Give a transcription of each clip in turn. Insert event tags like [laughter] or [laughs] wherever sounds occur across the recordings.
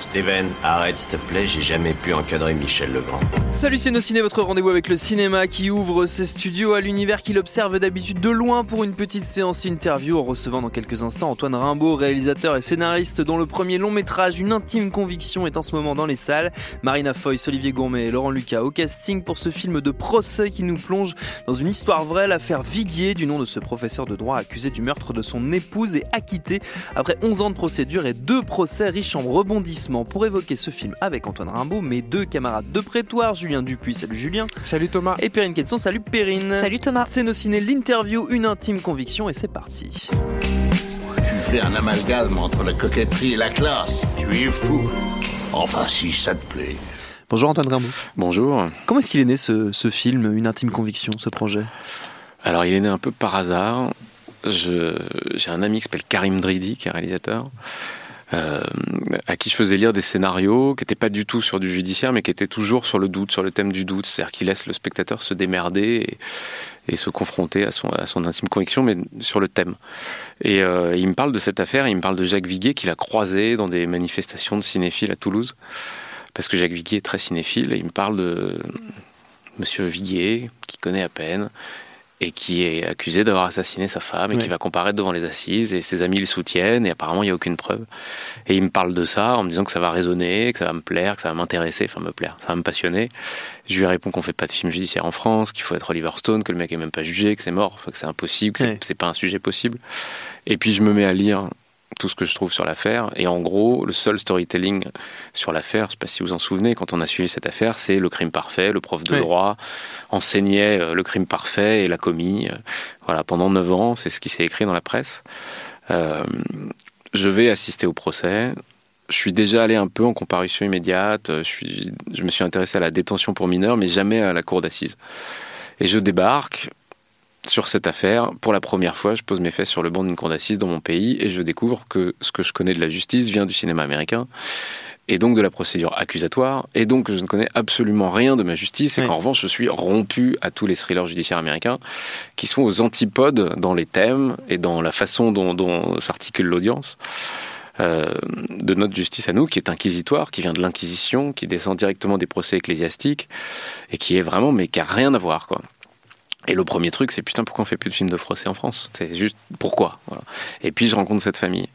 Steven, arrête s'il te plaît, j'ai jamais pu encadrer Michel Legrand. Salut c'est nos ciné, votre rendez-vous avec le cinéma qui ouvre ses studios à l'univers qu'il observe d'habitude de loin pour une petite séance interview en recevant dans quelques instants Antoine Rimbaud, réalisateur et scénariste dont le premier long métrage Une intime conviction est en ce moment dans les salles. Marina Foyce, Olivier Gourmet et Laurent Lucas au casting pour ce film de procès qui nous plonge dans une histoire vraie, l'affaire Viguier du nom de ce professeur de droit accusé du meurtre de son épouse et acquitté après 11 ans de procédure et deux procès riches en rebondissements. Pour évoquer ce film avec Antoine Rimbaud, mes deux camarades de prétoire, Julien Dupuis, salut Julien. Salut Thomas. Et Perrine Quetzon, salut Perrine. Salut Thomas. C'est nos ciné, l'interview, une intime conviction et c'est parti. Tu fais un amalgame entre la coquetterie et la classe. Tu es fou. Enfin, si ça te plaît. Bonjour Antoine Rimbaud. Bonjour. Comment est-ce qu'il est né ce, ce film, Une intime conviction, ce projet? Alors, il est né un peu par hasard. J'ai un ami qui s'appelle Karim Dridi, qui est réalisateur, euh, à qui je faisais lire des scénarios qui n'étaient pas du tout sur du judiciaire, mais qui étaient toujours sur le doute, sur le thème du doute. C'est-à-dire qu'il laisse le spectateur se démerder et, se confronter à son, intime conviction, mais sur le thème. Et euh, il me parle de cette affaire, il me parle de Jacques Viguier qu'il a croisé dans des manifestations de cinéphiles à Toulouse. Parce que Jacques Viguier est très cinéphile, et il me parle de Monsieur Viguier, qui connaît à peine, et qui est accusé d'avoir assassiné sa femme et qui va comparaître devant les assises et ses amis le soutiennent et apparemment il n'y a aucune preuve. Et il me parle de ça en me disant que ça va résonner, que ça va me plaire, que ça va m'intéresser, enfin me plaire, ça va me passionner. Je lui réponds qu'on fait pas de film judiciaire en France, qu'il faut être Oliver Stone, que le mec est même pas jugé, que c'est mort, que c'est impossible, que c'est- c'est pas un sujet possible. Et puis je me mets à lire tout ce que je trouve sur l'affaire. Et en gros, le seul storytelling sur l'affaire, je sais pas si vous vous en souvenez, quand on a suivi cette affaire, c'est le crime parfait. Le prof de droit enseignait euh, le crime parfait et l'a commis. euh, Voilà, pendant neuf ans, c'est ce qui s'est écrit dans la presse. Euh, je vais assister au procès. Je suis déjà allé un peu en comparution immédiate. Je, suis, je me suis intéressé à la détention pour mineurs, mais jamais à la cour d'assises. Et je débarque sur cette affaire. Pour la première fois, je pose mes fesses sur le banc d'une cour d'assises dans mon pays et je découvre que ce que je connais de la justice vient du cinéma américain et donc de la procédure accusatoire, et donc je ne connais absolument rien de ma justice, et Oui. qu'en revanche je suis rompu à tous les thrillers judiciaires américains, qui sont aux antipodes dans les thèmes et dans la façon dont, dont s'articule l'audience. euh, de notre justice à nous, qui est inquisitoire, qui vient de l'Inquisition, qui descend directement des procès ecclésiastiques, et qui est vraiment, mais qui a rien à voir, quoi. Et le premier truc, c'est putain, pourquoi on fait plus de films de procès en France? C'est juste pourquoi? Voilà. Et puis je rencontre cette famille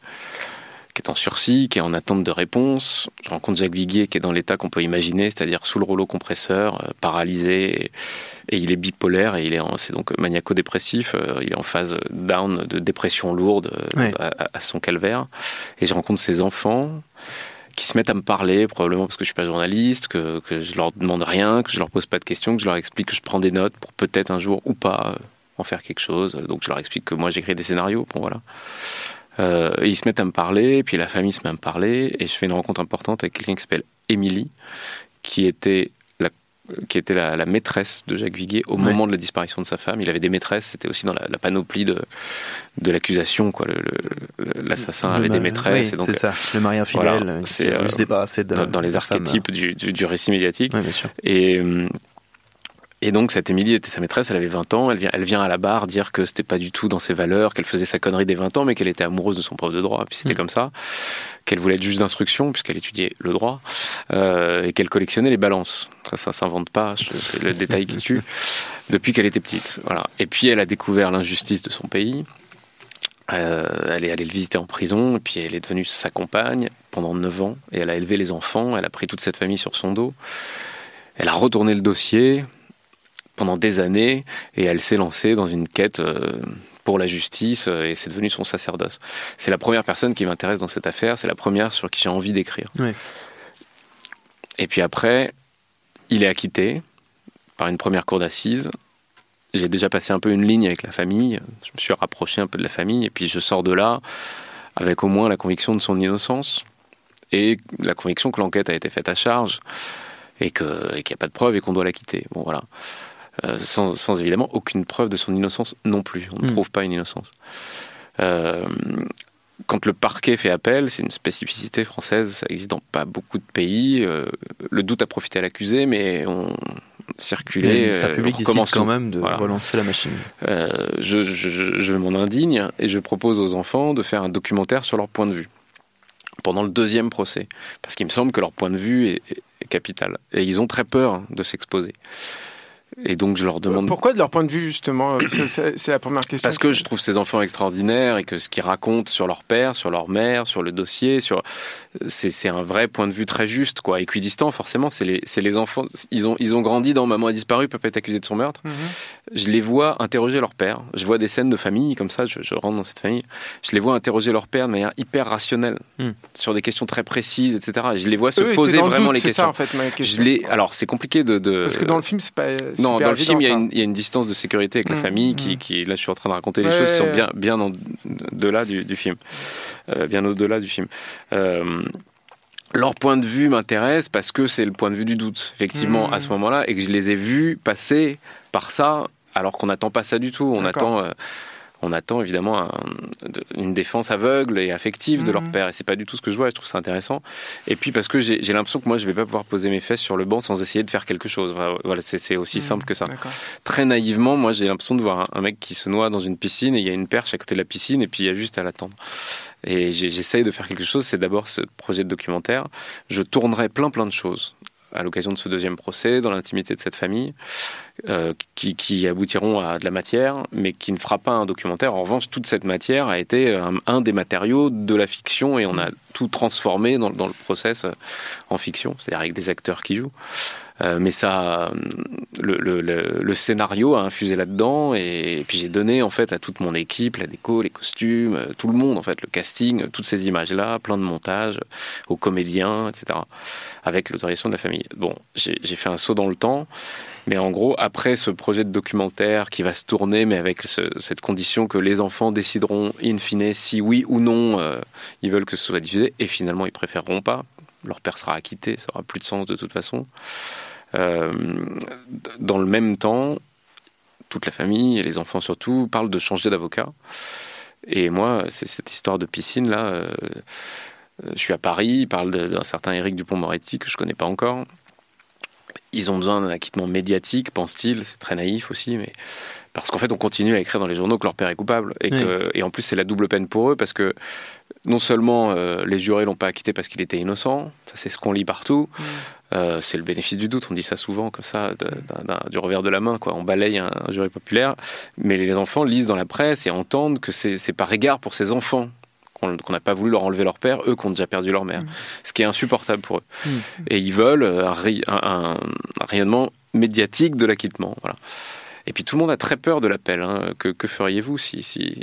qui est en sursis, qui est en attente de réponse. Je rencontre Jacques Viguier qui est dans l'état qu'on peut imaginer, c'est-à-dire sous le rouleau compresseur, euh, paralysé, et, et il est bipolaire et il est c'est donc maniaco-dépressif. euh, il est en phase down de dépression lourde euh, Ouais. à, à- à son calvaire. Et je rencontre ses enfants qui se mettent à me parler, probablement parce que je suis pas journaliste, que, que je leur demande rien, que je leur pose pas de questions, que je leur explique que je prends des notes pour peut-être un jour ou pas euh, en faire quelque chose. Donc je leur explique que moi j'écris des scénarios. Bon voilà. Euh, ils se mettent à me parler, puis la famille se met à me parler, et je fais une rencontre importante avec quelqu'un qui s'appelle Émilie, qui était qui était la, la maîtresse de Jacques Viguier au Ouais. moment de la disparition de sa femme. Il avait des maîtresses, c'était aussi dans la, la panoplie de, de l'accusation. quoi. L'assassin avait des maîtresses. oui, et donc, c'est ça, le mari infidèle, Voilà, qui veut euh, se débarrasser de dans, dans les archétypes du, du- du récit médiatique. Oui, bien sûr. Et, euh, et donc, cette Émilie était sa maîtresse, elle avait 20 ans, elle vient, elle vient à la barre dire que c'était pas du tout dans ses valeurs, qu'elle faisait sa connerie des 20 ans, mais qu'elle était amoureuse de son prof de droit, puis c'était Mm. comme ça, qu'elle voulait être juge d'instruction, puisqu'elle étudiait le droit, euh, et qu'elle collectionnait les balances. Ça, ça s'invente pas, c'est le détail qui tue, [laughs] depuis qu'elle était petite. Voilà. Et puis, elle a découvert l'injustice de son pays. Euh, elle est allée le visiter en prison, et puis elle est devenue sa compagne pendant 9 ans, et elle a élevé les enfants, elle a pris toute cette famille sur son dos. Elle a retourné le dossier pendant des années, et elle s'est lancée dans une quête euh, pour la justice, euh, et c'est devenu son sacerdoce. C'est la première personne qui m'intéresse dans cette affaire, c'est la première sur qui j'ai envie d'écrire. Ouais. Et puis après, il est acquitté par une première cour d'assises. J'ai déjà passé un peu une ligne avec la famille. Je me suis rapproché un peu de la famille. Et puis je sors de là avec au moins la conviction de son innocence et la conviction que l'enquête a été faite à charge et qu'il n'y a pas de preuve et qu'on doit l'acquitter. Bon, voilà. Euh, sans, évidemment aucune preuve de son innocence non plus. On ne hmm. prouve pas une innocence. Euh, quand le parquet fait appel, c'est une spécificité française, ça existe dans pas beaucoup de pays. Euh, le doute a profité à l'accusé, mais on circulait. Le public décide quand même de relancer la machine. Je, je, m'en indigne et je propose aux enfants de faire un documentaire sur leur point de vue pendant le deuxième procès, parce qu'il me semble que leur point de vue est capital. Et ils ont très peur de s'exposer. Et donc je leur demande. Pourquoi de leur point de vue justement euh, C'est la première question. Parce que je trouve ces enfants extraordinaires et que ce qu'ils racontent sur leur père, sur leur mère, sur le dossier, sur c'est un vrai point de vue très juste, quoi. Équidistant, forcément, c'est les, les enfants. Ils ont, ils ont grandi dans Maman a disparu, papa est accusé de son meurtre. Mhm. Je les vois interroger leur père. Je vois des scènes de famille comme ça. Je, rentre dans cette famille. Je les vois interroger leur père de manière hyper rationnelle hmm. sur des questions très précises, etc. je les vois se poser vraiment les questions. Ça, en fait, ma question. Je les. Alors c'est compliqué de, de, Parce que dans le film, c'est pas non, dans le film, il y, a une, distance de sécurité avec la mmh, famille qui, mmh. qui, là, je suis en train de raconter des choses qui sont bien, bien au-delà du, du, film, euh, bien au-delà du film. Euh, leur point de vue m'intéresse parce que c'est le point de vue du doute, effectivement, à ce mmh. moment-là, et que je les ai vus passer par ça, alors qu'on n'attend pas ça du tout. On attend. Euh, on attend évidemment une défense aveugle et affective de leur mhm. père. Et c'est pas du tout ce que je vois. Je trouve ça intéressant. Et puis parce que j'ai l'impression que moi, je vais pas pouvoir poser mes fesses sur le banc sans essayer de faire quelque chose. Voilà, c'est aussi mhm. simple que ça. Très naïvement, moi, j'ai l'impression de voir un, mec qui se noie dans une piscine et il y a une perche à côté de la piscine et puis il y a juste à l'attendre. Et j'essaye de faire quelque chose. C'est d'abord ce projet de documentaire. Je tournerai plein plein de choses à l'occasion de ce deuxième procès, dans l'intimité de cette famille, euh, qui, aboutiront à de la matière, mais qui ne fera pas un documentaire. En revanche, toute cette matière a été un, des matériaux de la fiction et on a tout transformé dans, dans le process euh, en fiction, c'est-à-dire avec des acteurs qui jouent. Euh, mais ça, le, scénario a infusé là-dedans et, puis j'ai donné en fait à toute mon équipe la déco, les costumes, euh, tout le monde en fait, le casting, toutes ces images-là, plein de montages, aux comédiens, etc. Avec l'autorisation de la famille. Bon, j'ai fait un saut dans le temps. Mais en gros, après ce projet de documentaire qui va se tourner, mais avec cette condition que les enfants décideront in fine si oui ou non euh, ils veulent que ce soit diffusé, et finalement ils préféreront pas. Leur père sera acquitté, ça aura plus de sens de toute façon. Euh, dans le même temps, toute la famille et les enfants surtout parlent de changer d'avocat. Et moi, c'est cette histoire de piscine là. Euh, je suis à Paris, ils parlent d'un certain Éric Dupont-Moretti que je connais pas encore. Ils ont besoin d'un acquittement médiatique, pense-t-il. C'est très naïf aussi, mais parce qu'en fait, on continue à écrire dans les journaux que leur père est coupable. Et, que, et en plus, c'est la double peine pour eux parce que non seulement euh, les jurés l'ont pas acquitté parce qu'il était innocent, ça c'est ce qu'on lit partout. Mm. Euh, c'est le bénéfice du doute, on dit ça souvent comme ça, du revers de la main, quoi. On balaye un, jury populaire, mais les enfants lisent dans la presse et entendent que c'est par égard pour ces enfants qu'on n'a pas voulu leur enlever leur père, eux qui ont déjà perdu leur mère, mm. ce qui est insupportable pour eux. Mm. Et ils veulent un, rayonnement médiatique de l'acquittement, voilà. Et puis tout le monde a très peur de l'appel. Hein. Que, que feriez-vous si, si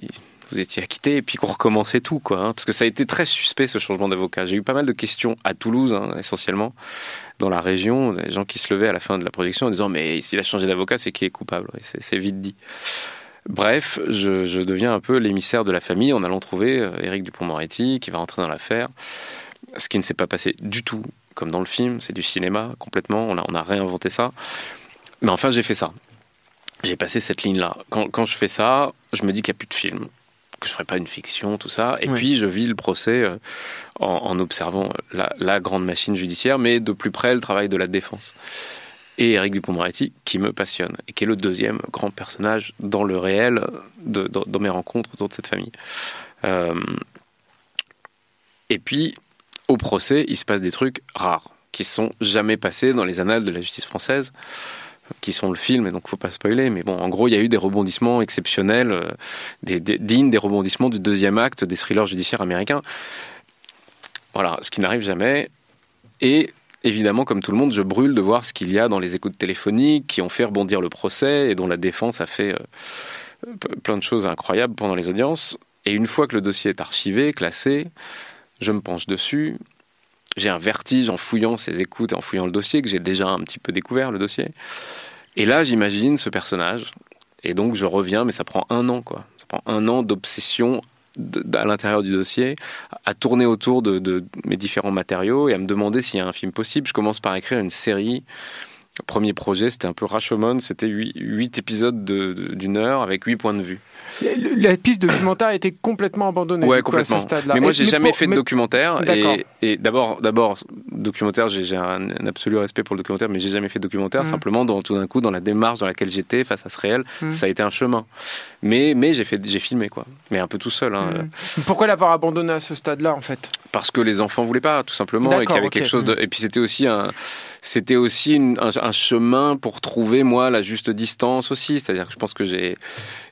vous étiez acquitté et puis qu'on recommençait tout, quoi. Hein. parce que ça a été très suspect ce changement d'avocat. J'ai eu pas mal de questions à Toulouse, hein, essentiellement, dans la région, des gens qui se levaient à la fin de la projection en disant mais s'il a changé d'avocat, c'est qui est coupable. C'est vite dit. Bref, je, deviens un peu l'émissaire de la famille en allant trouver euh, Éric Dupont-Moretti qui va rentrer dans l'affaire. Ce qui ne s'est pas passé du tout comme dans le film, c'est du cinéma complètement. On a, réinventé ça. Mais enfin, j'ai fait ça j'ai passé cette ligne-là. Quand, quand, je fais ça, je me dis qu'il n'y a plus de film que je ferai pas une fiction, tout ça. Et puis je vis le procès euh, en, observant la, grande machine judiciaire, mais de plus près le travail de la défense. Et Eric Dupond-Moretti, qui me passionne, et qui est le deuxième grand personnage dans le réel, de, dans, mes rencontres autour de cette famille. Euh, et puis, au procès, il se passe des trucs rares, qui sont jamais passés dans les annales de la justice française qui sont le film, et donc faut pas spoiler, mais bon, en gros, il y a eu des rebondissements exceptionnels, euh, dignes des rebondissements du deuxième acte des thrillers judiciaires américains. Voilà, ce qui n'arrive jamais. Et évidemment, comme tout le monde, je brûle de voir ce qu'il y a dans les écoutes téléphoniques qui ont fait rebondir le procès et dont la défense a fait euh, plein de choses incroyables pendant les audiences. Et une fois que le dossier est archivé, classé, je me penche dessus j'ai un vertige en fouillant ses écoutes et en fouillant le dossier, que j'ai déjà un petit peu découvert, le dossier. Et là, j'imagine ce personnage. Et donc, je reviens, mais ça prend un an, quoi. Ça prend un an d'obsession à l'intérieur du dossier, à tourner autour de, de, mes différents matériaux et à me demander s'il y a un film possible. Je commence par écrire une série premier projet, c'était un peu Rashomon, c'était 8, épisodes d'une heure avec 8 points de vue. La piste documentaire a été complètement abandonnée. Ouais, complètement. À ce stade-là. Mais moi, j'ai jamais fait de documentaire. Et, et d'abord, d'abord, documentaire, j'ai un, absolu respect pour le documentaire, mais j'ai jamais fait de documentaire. Mmh. Simplement, dans, tout d'un coup, dans la démarche dans laquelle j'étais face à ce réel, mmh. ça a été un chemin. Mais, mais j'ai fait, j'ai filmé quoi. Mais un peu tout seul. Hein. Mmh. Pourquoi l'avoir abandonné à ce stade-là, en fait? Parce que les enfants voulaient pas, tout simplement, et qu'il y avait quelque chose de. Et puis c'était aussi un c'était aussi un, chemin pour trouver moi la juste distance aussi. C'est-à-dire que je pense que j'ai,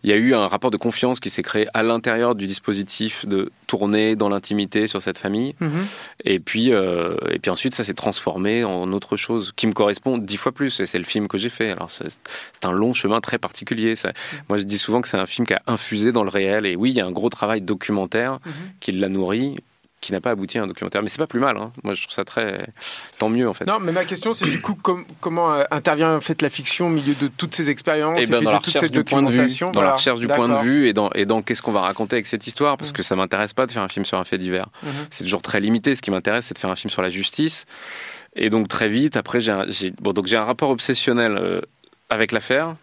il y a eu un rapport de confiance qui s'est créé à l'intérieur du dispositif de tourner dans l'intimité sur cette famille. Mhm. Et puis, euh, et puis ensuite, ça s'est transformé en autre chose qui me correspond dix fois plus. Et c'est le film que j'ai fait. Alors c'est un long chemin très particulier. Ça. Moi, je dis souvent que c'est un film qui a infusé dans le réel. Et oui, il y a un gros travail documentaire mhm. qui l'a nourri qui n'a pas abouti à un documentaire. Mais c'est pas plus mal. Hein. Moi, je trouve ça très. Tant mieux, en fait. Non, mais ma question, c'est du coup, comment euh, intervient en fait la fiction au milieu de toutes ces expériences et, eh ben, et dans de toute cette documentation Dans la recherche du point de vue et dans, et dans qu'est-ce qu'on va raconter avec cette histoire, parce mmh. que ça m'intéresse pas de faire un film sur un fait divers. Mmh. C'est toujours très limité. Ce qui m'intéresse, c'est de faire un film sur la justice. Et donc, très vite, après, j'ai un, bon, donc un rapport obsessionnel euh, avec l'affaire.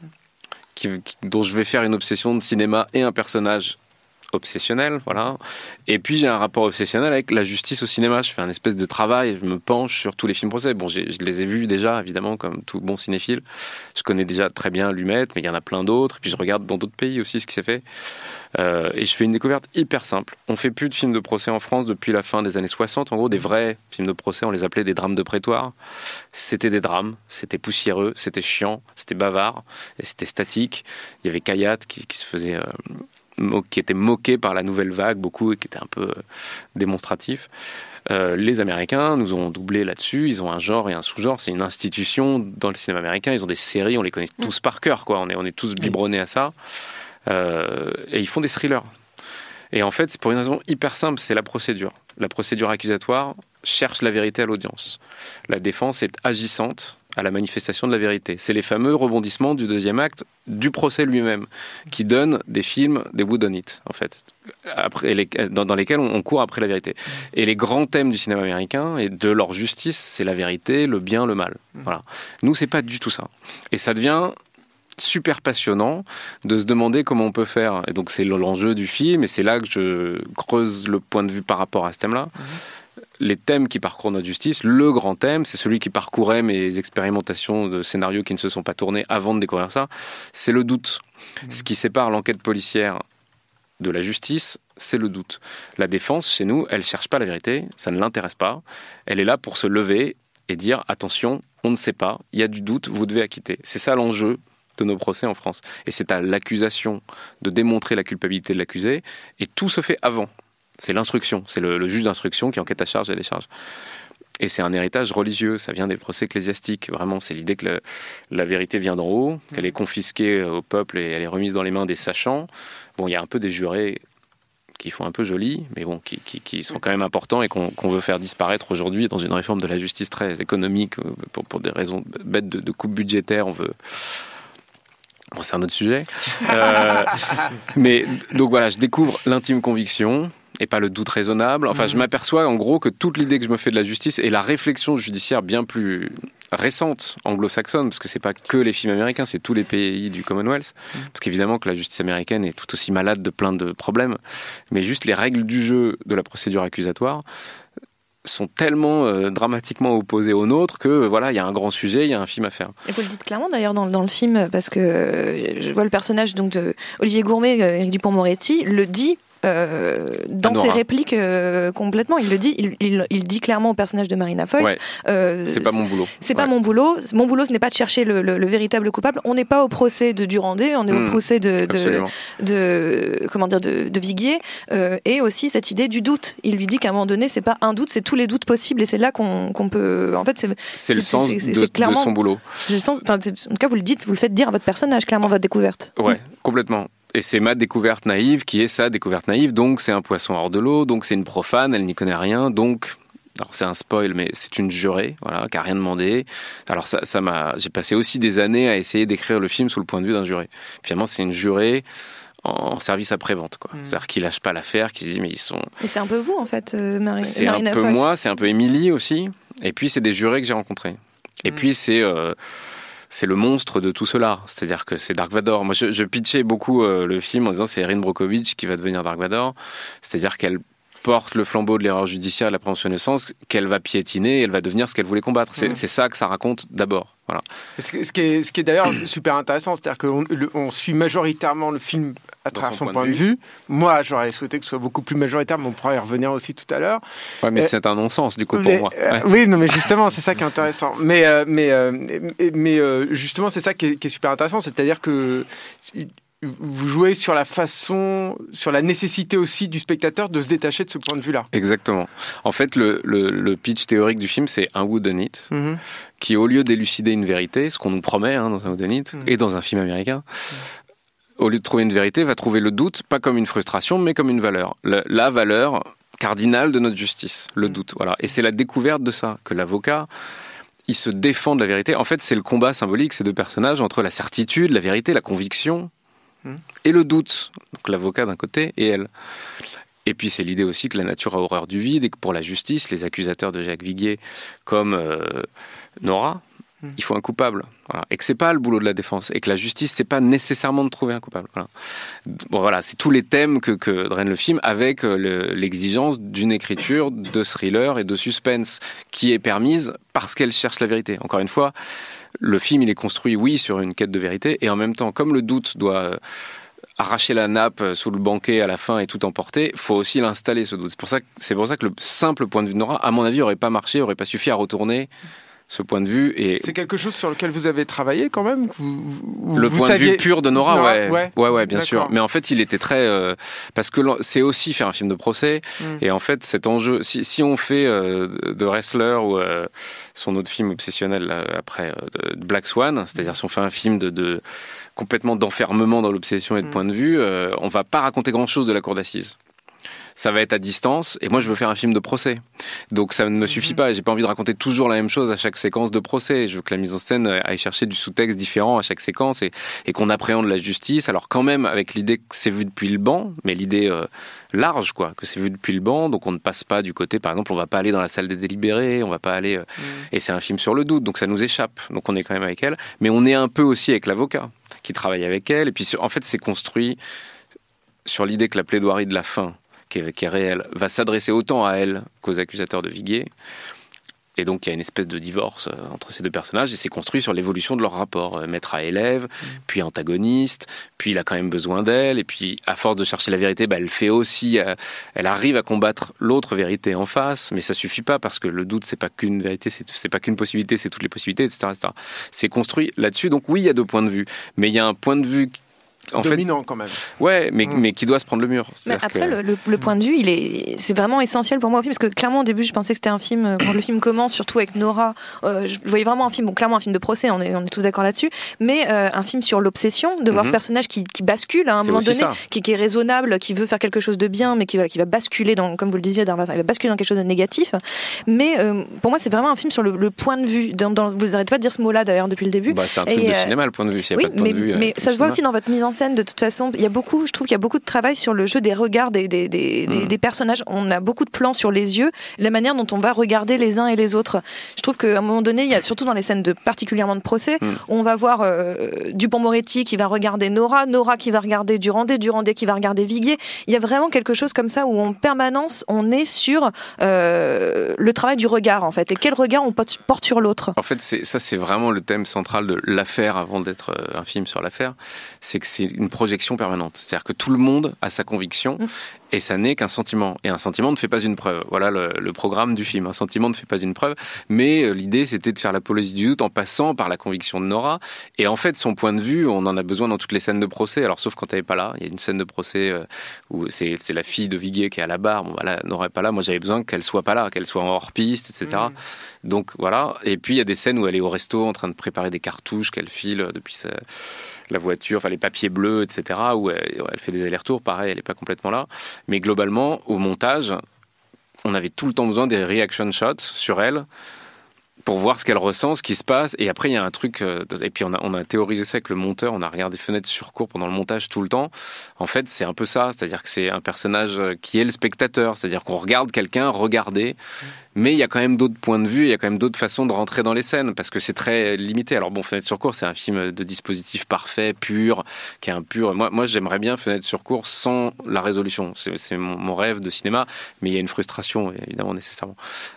Qui, dont je vais faire une obsession de cinéma et un personnage obsessionnel, voilà. Et puis j'ai un rapport obsessionnel avec la justice au cinéma. Je fais un espèce de travail, je me penche sur tous les films procès. Bon, je les ai vus déjà, évidemment, comme tout bon cinéphile. Je connais déjà très bien Lumet, mais il y en a plein d'autres. Puis je regarde dans d'autres pays aussi ce qui s'est fait. Euh, et je fais une découverte hyper simple. On fait plus de films de procès en France depuis la fin des années 60. En gros, des vrais films de procès, on les appelait des drames de prétoire. C'était des drames, c'était poussiéreux, c'était chiant, c'était bavard, et c'était statique. Il y avait Kayat qui, se faisait euh, qui était moqué par la nouvelle vague beaucoup et qui était un peu euh, démonstratif. Euh, les Américains nous ont doublé là-dessus. Ils ont un genre et un sous-genre. C'est une institution dans le cinéma américain. Ils ont des séries, on les connaît tous par cœur. Quoi. On, est, on est tous biberonnés à ça. Euh, et ils font des thrillers. Et en fait, c'est pour une raison hyper simple c'est la procédure. La procédure accusatoire cherche la vérité à l'audience. La défense est agissante à la manifestation de la vérité. C'est les fameux rebondissements du deuxième acte du procès lui-même qui donnent des films, des wood on it, en fait, après dans, lesquels on, court après la vérité. Et les grands thèmes du cinéma américain et de leur justice, c'est la vérité, le bien, le mal. Voilà. Nous, c'est pas du tout ça. Et ça devient super passionnant de se demander comment on peut faire. Et donc c'est l'enjeu du film, et c'est là que je creuse le point de vue par rapport à ce thème-là les thèmes qui parcourent notre justice, le grand thème, c'est celui qui parcourait mes expérimentations de scénarios qui ne se sont pas tournés avant de découvrir ça, c'est le doute. Mmh. Ce qui sépare l'enquête policière de la justice, c'est le doute. La défense, chez nous, elle cherche pas la vérité, ça ne l'intéresse pas. Elle est là pour se lever et dire attention, on ne sait pas, il y a du doute, vous devez acquitter. C'est ça l'enjeu de nos procès en France. Et c'est à l'accusation de démontrer la culpabilité de l'accusé, et tout se fait avant c'est l'instruction, c'est le, juge d'instruction qui enquête à charge et les charges. Et c'est un héritage religieux, ça vient des procès ecclésiastiques. Vraiment, c'est l'idée que la vérité vient d'en haut, qu'elle est confisquée au peuple et elle est remise dans les mains des sachants. Bon, il y a un peu des jurés qui font un peu joli, mais bon, qui, sont quand même importants et qu'on veut faire disparaître aujourd'hui dans une réforme de la justice très économique euh, pour, des raisons bêtes de, de coupe budgétaire. On veut Bon, c'est un autre sujet. Euh, [laughs] mais donc voilà, je découvre l'intime conviction et pas le doute raisonnable. Enfin, je mhm. m'aperçois en gros que toute l'idée que je me fais de la justice et la réflexion judiciaire bien plus récente anglo-saxonne, parce que c'est pas que les films américains, c'est tous les pays du Commonwealth, mhm. parce qu'évidemment que la justice américaine est tout aussi malade de plein de problèmes, mais juste les règles du jeu de la procédure accusatoire sont tellement euh, dramatiquement opposées aux nôtres que voilà il y a un grand sujet il y a un film à faire et vous le dites clairement d'ailleurs dans, dans, le film parce que euh, je vois le personnage donc de Olivier Gourmet Eric euh, Dupont-Moretti le dit euh, dans ses répliques euh, complètement. Il le dit, il, il, dit clairement au personnage de Marina Foïs. Euh, c'est pas mon boulot. C'est pas mon boulot. Mon boulot, ce n'est pas de chercher le, le, véritable coupable. On n'est pas au procès de Durandé, on est au hmm. procès de, de, de, comment dire de, de Viguier et aussi cette idée du doute. Il lui dit qu'à un moment donné, c'est pas un doute, c'est tous les doutes possibles et c'est là qu'on peut. En fait, c'est c'est le sens de, son boulot. Sens, en tout cas, vous le dites, vous le faites dire à votre personnage, clairement votre découverte. Ouais, complètement. Et c'est ma découverte naïve qui est sa découverte naïve. Donc c'est un poisson hors de l'eau, donc c'est une profane, elle n'y connaît rien, donc Alors c'est un spoil, mais c'est une jurée, voilà, qui a rien demandé. Alors ça, ça m'a, j'ai passé aussi des années à essayer d'écrire le film sous le point de vue d'un juré. Finalement, c'est une jurée en service après-vente. quoi. Mm. C'est-à-dire qu'ils lâchent pas l'affaire, qu'ils disent mais ils sont... Et c'est un peu vous en fait, euh, Marie C'est un peu moi, c'est un peu Émilie aussi. Et puis c'est des jurés que j'ai rencontrés. Et mm. puis c'est... Euh, c'est le monstre de tout cela. C'est-à-dire que c'est Dark Vador. Moi, je, pitchais beaucoup euh, le film en disant c'est Erin Brockovich qui va devenir Dark Vador. C'est-à-dire qu'elle porte le flambeau de l'erreur judiciaire et de la prévention de naissance, qu'elle va piétiner et elle va devenir ce qu'elle voulait combattre. C'est ça que ça raconte d'abord. Voilà. Ce, qui est, ce qui est d'ailleurs [clears throat] super intéressant, c'est-à-dire qu'on on suit majoritairement le film à travers son, point, de, vue. Moi, j'aurais souhaité que ce soit beaucoup plus majoritaire, mais on pourra y revenir aussi tout à l'heure. Ouais, mais c'est un non-sens du coup pour moi. Euh, oui, non, mais justement, c'est ça qui est intéressant. Mais, euh, mais, euh, mais justement, c'est ça qui est, qui est, super intéressant, c'est-à-dire que vous jouez sur la façon, sur la nécessité aussi du spectateur de se détacher de ce point de vue-là. Exactement. En fait, le, le, pitch théorique du film, c'est un wooden it, mhm. qui au lieu d'élucider une vérité, ce qu'on nous promet hein, dans un wooden it, mhm. et dans un film américain, au lieu de trouver une vérité, va trouver le doute, pas comme une frustration, mais comme une valeur. la valeur cardinale de notre justice, le mhm. doute. Voilà. Et c'est la découverte de ça, que l'avocat il se défend de la vérité. En fait, c'est le combat symbolique, ces deux personnages, entre la certitude, la vérité, la conviction, et le doute. Donc l'avocat d'un côté et elle. Et puis c'est l'idée aussi que la nature a horreur du vide et que pour la justice, les accusateurs de Jacques Viguier, comme euh, Nora, hmm. il faut un coupable. Et que c'est pas le boulot de la défense. Et que la justice, c'est pas nécessairement de trouver un coupable. Voilà. C'est tous les thèmes que, que draine le film avec euh, l'exigence d'une écriture de thriller et de suspense qui est permise parce qu'elle cherche la vérité. Encore une fois, le film, il est construit, oui, sur une quête de vérité, et en même temps, comme le doute doit euh, arracher la nappe euh, sous le banquet à la fin et tout emporter, faut aussi l'installer ce doute. C'est pour ça que pour ça que le simple point de vue de Nora, à mon avis, aurait pas marché, aurait pas suffi à retourner ce point de vue. Et c'est quelque chose sur lequel vous avez travaillé quand même. le point de vue pur de Nora, ouais. ouais, ouais, bien sûr. Mais en fait, il était très euh, parce que c'est aussi faire un film de procès. Mm. Et en fait, cet enjeu, si, si on fait euh, de Wrestler ou euh, son autre film obsessionnel après de Black Swan, c'est-à-dire si on fait un film de, de complètement d'enfermement dans l'obsession et de mm. point de vue, on va pas raconter grand-chose de la cour d'assises ça va être à distance. Et moi, je veux faire un film de procès. Donc, ça ne me suffit mhm. pas. J'ai pas envie de raconter toujours la même chose à chaque séquence de procès. Je veux que la mise en scène aille chercher du sous-texte différent à chaque séquence et, et qu'on appréhende la justice. Alors, quand même, avec l'idée que c'est vu depuis le banc, mais l'idée euh, large, quoi, que c'est vu depuis le banc. Donc, on ne passe pas du côté, par exemple, on va pas aller dans la salle des délibérés, on va pas aller. Euh, mhm. Et c'est un film sur le doute, donc ça nous échappe. Donc, on est quand même avec elle. Mais on est un peu aussi avec l'avocat qui travaille avec elle. Et puis, en fait, c'est construit sur l'idée que la plaidoirie de la fin qui est, réelle, va s'adresser autant à elle qu'aux accusateurs de Viguier. Et donc il y a une espèce de divorce euh, entre ces deux personnages et c'est construit sur l'évolution de leur rapport, euh, maître à élève, mm. puis antagoniste, puis il a quand même besoin d'elle, et puis à force de chercher la vérité, bah, elle fait aussi, euh, elle arrive à combattre l'autre vérité en face, mais ça suffit pas parce que le doute c'est pas qu'une vérité, c'est pas qu'une possibilité, c'est toutes les possibilités, etc. etc. C'est construit là-dessus, donc oui il y a deux points de vue, mais il y a un point de vue en dominant quand même. Ouais, mais, mm. mais qui doit se prendre le mur. Mais après, le, point de vue, il est, c'est vraiment essentiel pour moi au film, parce que clairement au début, je pensais que c'était un film, euh, quand le film commence, surtout avec Nora, euh, je voyais vraiment un film, bon, clairement un film de procès, on est, on est tous d'accord là-dessus, mais euh, un film sur l'obsession, de voir ce mhm. personnage qui, qui, bascule à un moment donné, qui, qui, est raisonnable, qui veut faire quelque chose de bien, mais qui, qui va basculer dans, comme vous le disiez, dans, il va basculer dans quelque chose de négatif. Mais pour moi, c'est vraiment un film sur le, point de vue. Dans, vous n'arrêtez pas de dire ce mot-là d'ailleurs depuis le début. Bah, c'est un truc de cinéma, le point de vue. S'il n'y a pas de point mais, de vue, mais ça se voit aussi dans votre mise en scène de toute façon il y a beaucoup, je trouve qu'il y a beaucoup de travail sur le jeu des regards des, des, des, mm. personnages. On a beaucoup de plans sur les yeux, la manière dont on va regarder les uns et les autres. Je trouve qu'à un moment donné, il y a surtout dans les scènes de particulièrement de procès, mm. on va voir euh, Dupont-Moretti qui va regarder Nora, Nora qui va regarder Durandé, Durandé qui va regarder Viguier. Il y a vraiment quelque chose comme ça où en permanence on est sur euh, le travail du regard en fait et quel regard on porte sur l'autre. En fait, ça c'est vraiment le thème central de l'affaire avant d'être euh, un film sur l'affaire, c'est que c'est une projection permanente. C'est-à-dire que tout le monde a sa conviction mm. Et ça n'est qu'un sentiment. Et un sentiment ne fait pas une preuve. Voilà le, programme du film. Un sentiment ne fait pas une preuve. Mais euh, l'idée, c'était de faire la l'apologie du doute en passant par la conviction de Nora. Et en fait, son point de vue, on en a besoin dans toutes les scènes de procès. Alors, sauf quand elle n'est pas là. Il y a une scène de procès euh, où c'est la fille de Viguier qui est à la barre. Bon, voilà, Nora n'est pas là. Moi, j'avais besoin qu'elle soit pas là, qu'elle soit en hors-piste, etc. Mm. Donc, voilà. Et puis, il y a des scènes où elle est au resto en train de préparer des cartouches qu'elle file depuis sa la voiture, enfin les papiers bleus, etc. Où elle, fait des allers-retours, pareil, elle n'est pas complètement là. Mais globalement, au montage, on avait tout le temps besoin des reaction shots sur elle pour voir ce qu'elle ressent, ce qui se passe. Et après, il y a un truc, euh, et puis on a, on a théorisé ça avec le monteur, on a regardé fenêtres sur cours pendant le montage tout le temps. En fait, c'est un peu ça, c'est-à-dire que c'est un personnage qui est le spectateur, c'est-à-dire qu'on regarde quelqu'un regarder, mais il y a quand même d'autres points de vue, il y a quand même d'autres façons de rentrer dans les scènes, parce que c'est très limité. Alors bon, Fenêtre sur cours, c'est un film de dispositif parfait, pur, qui est un pur... Moi, moi j'aimerais bien Fenêtre sur cours sans la résolution. C'est mon, rêve de cinéma, mais il y a une frustration, évidemment, nécessairement.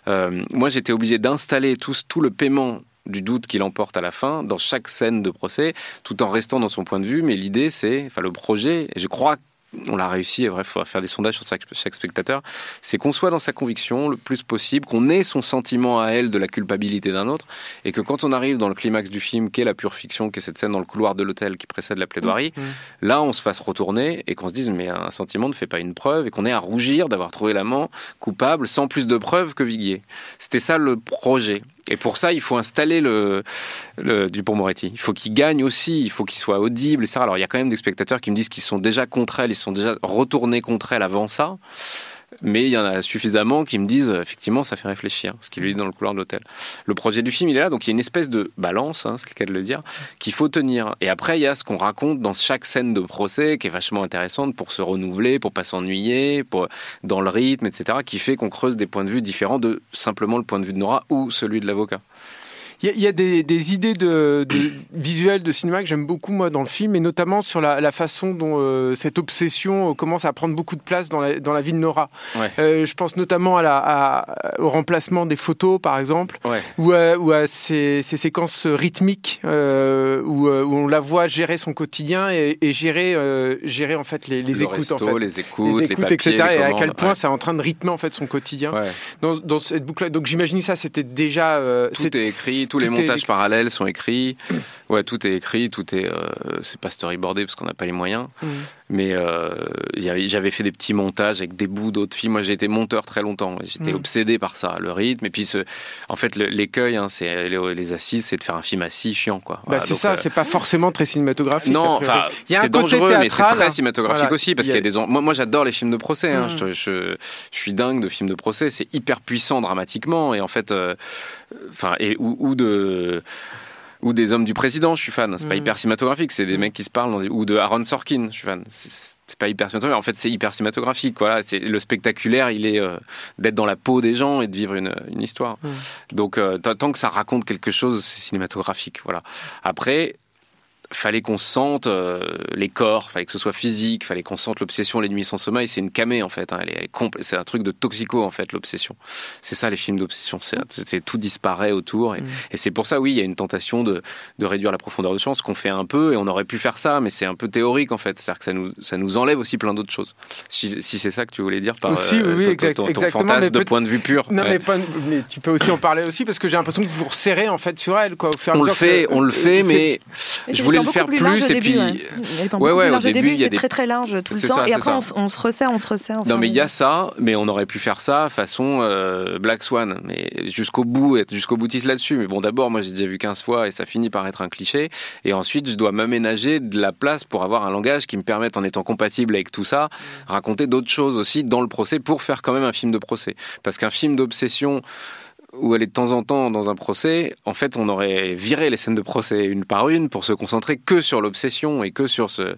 Euh, moi, j'étais obligé d'installer tout, tout le paiement du doute qu'il emporte à la fin dans chaque scène de procès, tout en restant dans son point de vue. Mais l'idée, c'est, enfin, le projet, et je crois on l'a réussi, et bref, il faudra faire des sondages sur chaque, spectateur, c'est qu'on soit dans sa conviction le plus possible, qu'on ait son sentiment à elle de la culpabilité d'un autre, et que quand on arrive dans le climax du film, qui est la pure fiction, qui est cette scène dans le couloir de l'hôtel qui précède la plaidoirie, mmh, mmh. là on se fasse retourner et qu'on se dise mais un sentiment ne fait pas une preuve, et qu'on ait à rougir d'avoir trouvé l'amant coupable sans plus de preuves que Viguier. C'était ça le projet. Et pour ça, il faut installer le, le Dupont-Moretti. Il faut qu'il gagne aussi, il faut qu'il soit audible, etc. Alors, il y a quand même des spectateurs qui me disent qu'ils sont déjà contre elle, ils sont déjà retournés contre elle avant ça. Mais il y en a suffisamment qui me disent, effectivement, ça fait réfléchir, ce qu'il lui dit dans le couloir de l'hôtel. Le projet du film, il est là, donc il y a une espèce de balance, hein, c'est le cas de le dire, qu'il faut tenir. Et après, il y a ce qu'on raconte dans chaque scène de procès, qui est vachement intéressante pour se renouveler, pour pas s'ennuyer, dans le rythme, etc., qui fait qu'on creuse des points de vue différents de simplement le point de vue de Nora ou celui de l'avocat. Il y, a des, idées de, visuelles de cinéma que j'aime beaucoup moi dans le film, et notamment sur la, façon dont euh, cette obsession euh, commence à prendre beaucoup de place dans la, dans la vie de Nora. Euh, je pense notamment à la, au remplacement des photos, par exemple, ou, à, ces, séquences rythmiques où, on la voit gérer son quotidien et, gérer, gérer en fait les, les écoutes, en fait. les écoutes, les, écoutes etc. et à quel point c'est en train de rythmer en fait son quotidien dans, dans, cette boucle. Donc j'imagine ça, c'était déjà tout est écrit tous les montages parallèles sont écrits. Ouais, tout est écrit, tout est. Euh, c'est pas storyboardé parce qu'on n'a pas les moyens. Mm. Mais euh, j'avais fait des petits montages avec des bouts d'autres films. Moi, j'ai été monteur très longtemps. J'étais mm. obsédé par ça, le rythme. Et puis, ce, en fait, l'écueil, hein, c'est les, assises, c'est de faire un film assis chiant, quoi. bah, c'est ça. Euh, c'est pas forcément très cinématographique. Non, enfin, c'est dangereux, mais c'est très cinématographique aussi parce qu'il y a des. Moi, moi j'adore les films de procès. Hein. Mm. Je, je, je, suis dingue de films de procès. C'est hyper puissant dramatiquement et en fait, enfin, et ou de ou des hommes du président, je suis fan. C'est pas mm. hyper cinématographique, c'est des mm. mecs qui se parlent, ou de Aaron Sorkin, je suis fan. C'est pas hyper cinématographique, en fait c'est hyper cinématographique. Voilà, c'est le spectaculaire, il est euh, d'être dans la peau des gens et de vivre une, histoire. Mm. Donc euh, tant que ça raconte quelque chose, c'est cinématographique. Voilà. Après, fallait qu'on sente euh, les corps, fallait que ce soit physique, fallait qu'on sente l'obsession, les nuits sans sommeil. C'est une camée en fait. Hein. Elle est, c'est un truc de toxico en fait l'obsession. C'est ça les films d'obsession. C'est, tout disparaît autour mm. et, c'est pour ça oui il y a une tentation de, de réduire la profondeur de champ, ce qu'on fait un peu et on aurait pu faire ça, mais c'est un peu théorique en fait. C'est-à-dire que ça nous ça nous enlève aussi plein d'autres choses. Si, c'est ça que tu voulais dire par aussi, oui, euh, ton, fantasme de point de vue pur. Non mais, mais, tu peux aussi en parler aussi parce que j'ai l'impression que vous vous resserrez en fait sur elle quoi. on le fait, on le fait, mais je voulais le faire plus, et puis ouais. Ouais, au début, il c'est très très large tout le temps. et après on, se resserre on se resserre non mais il y a ça mais on aurait pu faire ça façon euh, Black Swan mais jusqu'au bout être jusqu'au boutiste là-dessus. Mais bon d'abord moi j'ai déjà vu 15 fois et ça finit par être un cliché. Et ensuite je dois m'aménager de la place pour avoir un langage qui me permette en étant compatible avec tout ça raconter d'autres choses aussi dans le procès pour faire quand même un film de procès. Parce qu'un film d'obsession où elle est de temps en temps dans un procès, en fait, on aurait viré les scènes de procès une par une pour se concentrer que sur l'obsession et que sur ce,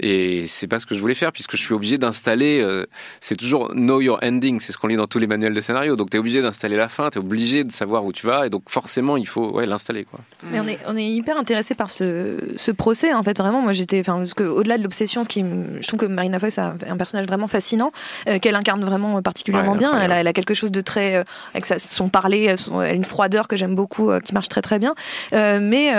et c'est pas ce que je voulais faire puisque je suis obligé d'installer. Euh, c'est toujours know your ending, c'est ce qu'on lit dans tous les manuels de scénario. Donc tu es obligé d'installer la fin, tu es obligé de savoir où tu vas et donc forcément il faut ouais, l'installer. Quoi. Mais on est, on est hyper intéressé par ce, ce procès en fait. Vraiment, moi j'étais. Parce qu'au-delà de l'obsession, ce qui, je trouve que Marina Foïs a un personnage vraiment fascinant euh, qu'elle incarne vraiment particulièrement bien. Elle a, elle a, quelque chose de très. Euh, avec sa, son parler, elle a une froideur que j'aime beaucoup qui marche très très bien. mais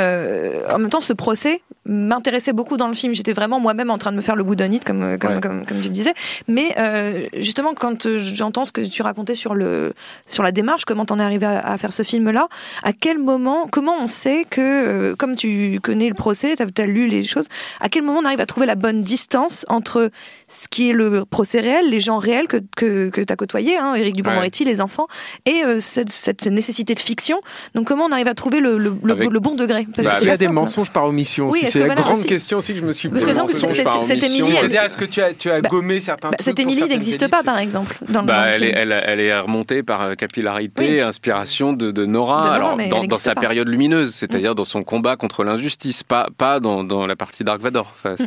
en même temps, ce procès m'intéressait beaucoup dans le film. J'étais vraiment moi-même en train de me faire le boudonite, comme, comme, comme, comme, tu le disais. Mais euh, justement, quand j'entends ce que tu racontais sur, le, sur la démarche, comment t'en es arrivé à, faire ce film-là, à quel moment, comment on sait que, euh, comme tu connais le procès, tu as, lu les choses, à quel moment on arrive à trouver la bonne distance entre ce qui est le procès réel, les gens réels que, que, que tu as côtoyés, hein, Éric Dupond-Moretti, les enfants, et euh, cette, cette, nécessité de fiction. Donc comment on arrive à trouver le, le, le, bon degré? Parce bah, Il y a des mensonges par omission. Oui, C'est la grande question aussi que je me suis posée. Parce que cette Émilie, est-ce que tu as, tu as bah, gommé certains bah, trucs Cette Émilie n'existe pas, par exemple. Dans bah, elle, est, elle, elle, est remontée par capillarité, inspiration de, de Nora. Alors, dans, sa période lumineuse, c'est-à-dire dans son combat contre l'injustice, pas, pas dans, dans la partie Dark Vador. [laughs] Il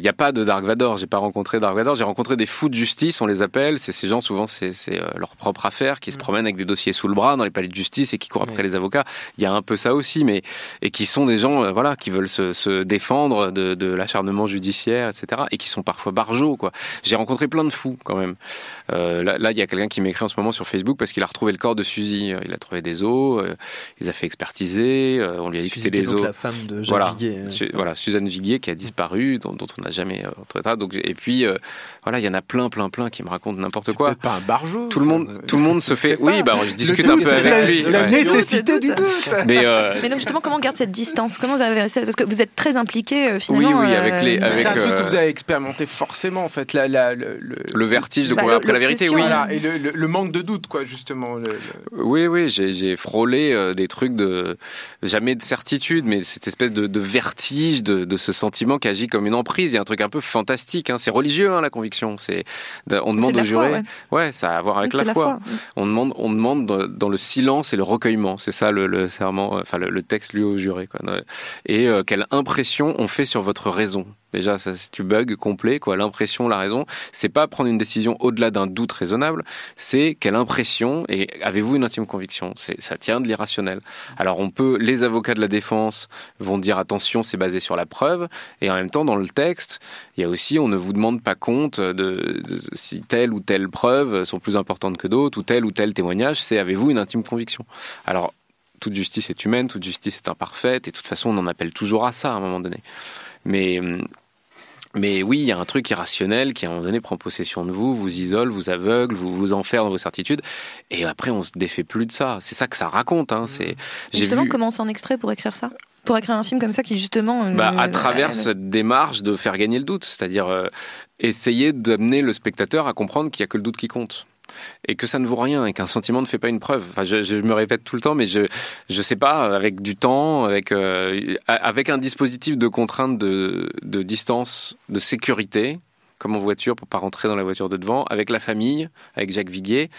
n'y euh, a pas de Dark Vador. J'ai pas rencontré Dark Vador. J'ai rencontré des fous de justice, on les appelle. C'est ces gens, souvent, c'est euh, leur propre affaire, qui se promènent avec des dossiers sous le bras dans les palais de justice et qui courent après les avocats. Il y a un peu ça aussi, mais et qui sont des gens, euh, voilà, qui veulent se, se défendre de, de l'acharnement judiciaire, etc. Et qui sont parfois barjots, quoi. J'ai rencontré plein de fous quand même. Euh, là, il y a quelqu'un qui m'écrit en ce moment sur Facebook parce qu'il a retrouvé le corps de Suzy. Il a trouvé des os, euh, il a fait expertiser. Euh, on lui a dit que c'était des os. la femme de Jacques voilà, Viguier. voilà, Suzanne Viguier qui a disparu, dont, on n'a jamais euh, Donc, et puis voilà, il y en a plein, plein, plein qui me racontent n'importe quoi. Pas un barjot. Tout le monde, tout le monde se [laughs] fait. Oui, bah je discute un peu avec lui. La nécessité du doute. Mais, mais donc justement, comment on garde cette distance? Comment vous avez réussi Parce que vous êtes très impliqué finalement. Oui, oui, avec les. C'est un truc que vous avez expérimenté forcément en fait. le, vertige de courir après la vérité, oui le, manque de doute, quoi, justement. Oui, oui, j'ai frôlé euh, des trucs de jamais de certitude, mais cette espèce de, vertige, de, ce sentiment qui agit comme une emprise. Il y a un truc un peu fantastique. Hein. C'est religieux, hein, la conviction. C'est on demande aux jurés. Ouais. ça a à voir avec la, foi. On demande, on demande dans le silence et le recueillement. C'est ça le, serment, enfin le, texte lui au juré. Quoi. Et euh, quelle impression on fait sur votre raison. Déjà, ça, tu bugs complet, quoi. L'impression, la raison, c'est pas prendre une décision au-delà d'un doute raisonnable, c'est quelle impression et avez-vous une intime conviction? C'est ça tient de l'irrationnel. Alors on peut, les avocats de la défense vont dire attention, c'est basé sur la preuve, et en même temps dans le texte, il y a aussi on ne vous demande pas compte de, si telle ou telle preuve sont plus importantes que d'autres ou tel ou tel témoignage, c'est avez-vous une intime conviction? Alors toute justice est humaine, toute justice est imparfaite, et de toute façon on en appelle toujours à ça à un moment donné. Mais, mais oui, il y a un truc irrationnel qui à un moment donné prend possession de vous, vous isole, vous aveugle, vous vous enferme dans vos certitudes, et après on se défait plus de ça. C'est ça que ça raconte. Hein. C'est. Justement, comment on s'en extrait pour écrire ça? Pour écrire un film comme ça qui justement bah, à travers cette démarche de faire gagner le doute c'est-à-dire euh, essayer d'amener le spectateur à comprendre qu'il n'y a que le doute qui compte et que ça ne vaut rien et qu'un sentiment ne fait pas une preuve. Enfin, je, me répète tout le temps, mais je je sais pas avec du temps, avec euh, avec un dispositif de contrainte de, de distance, de sécurité comme en voiture pour pas rentrer dans la voiture de devant, avec la famille, avec Jacques Viguier.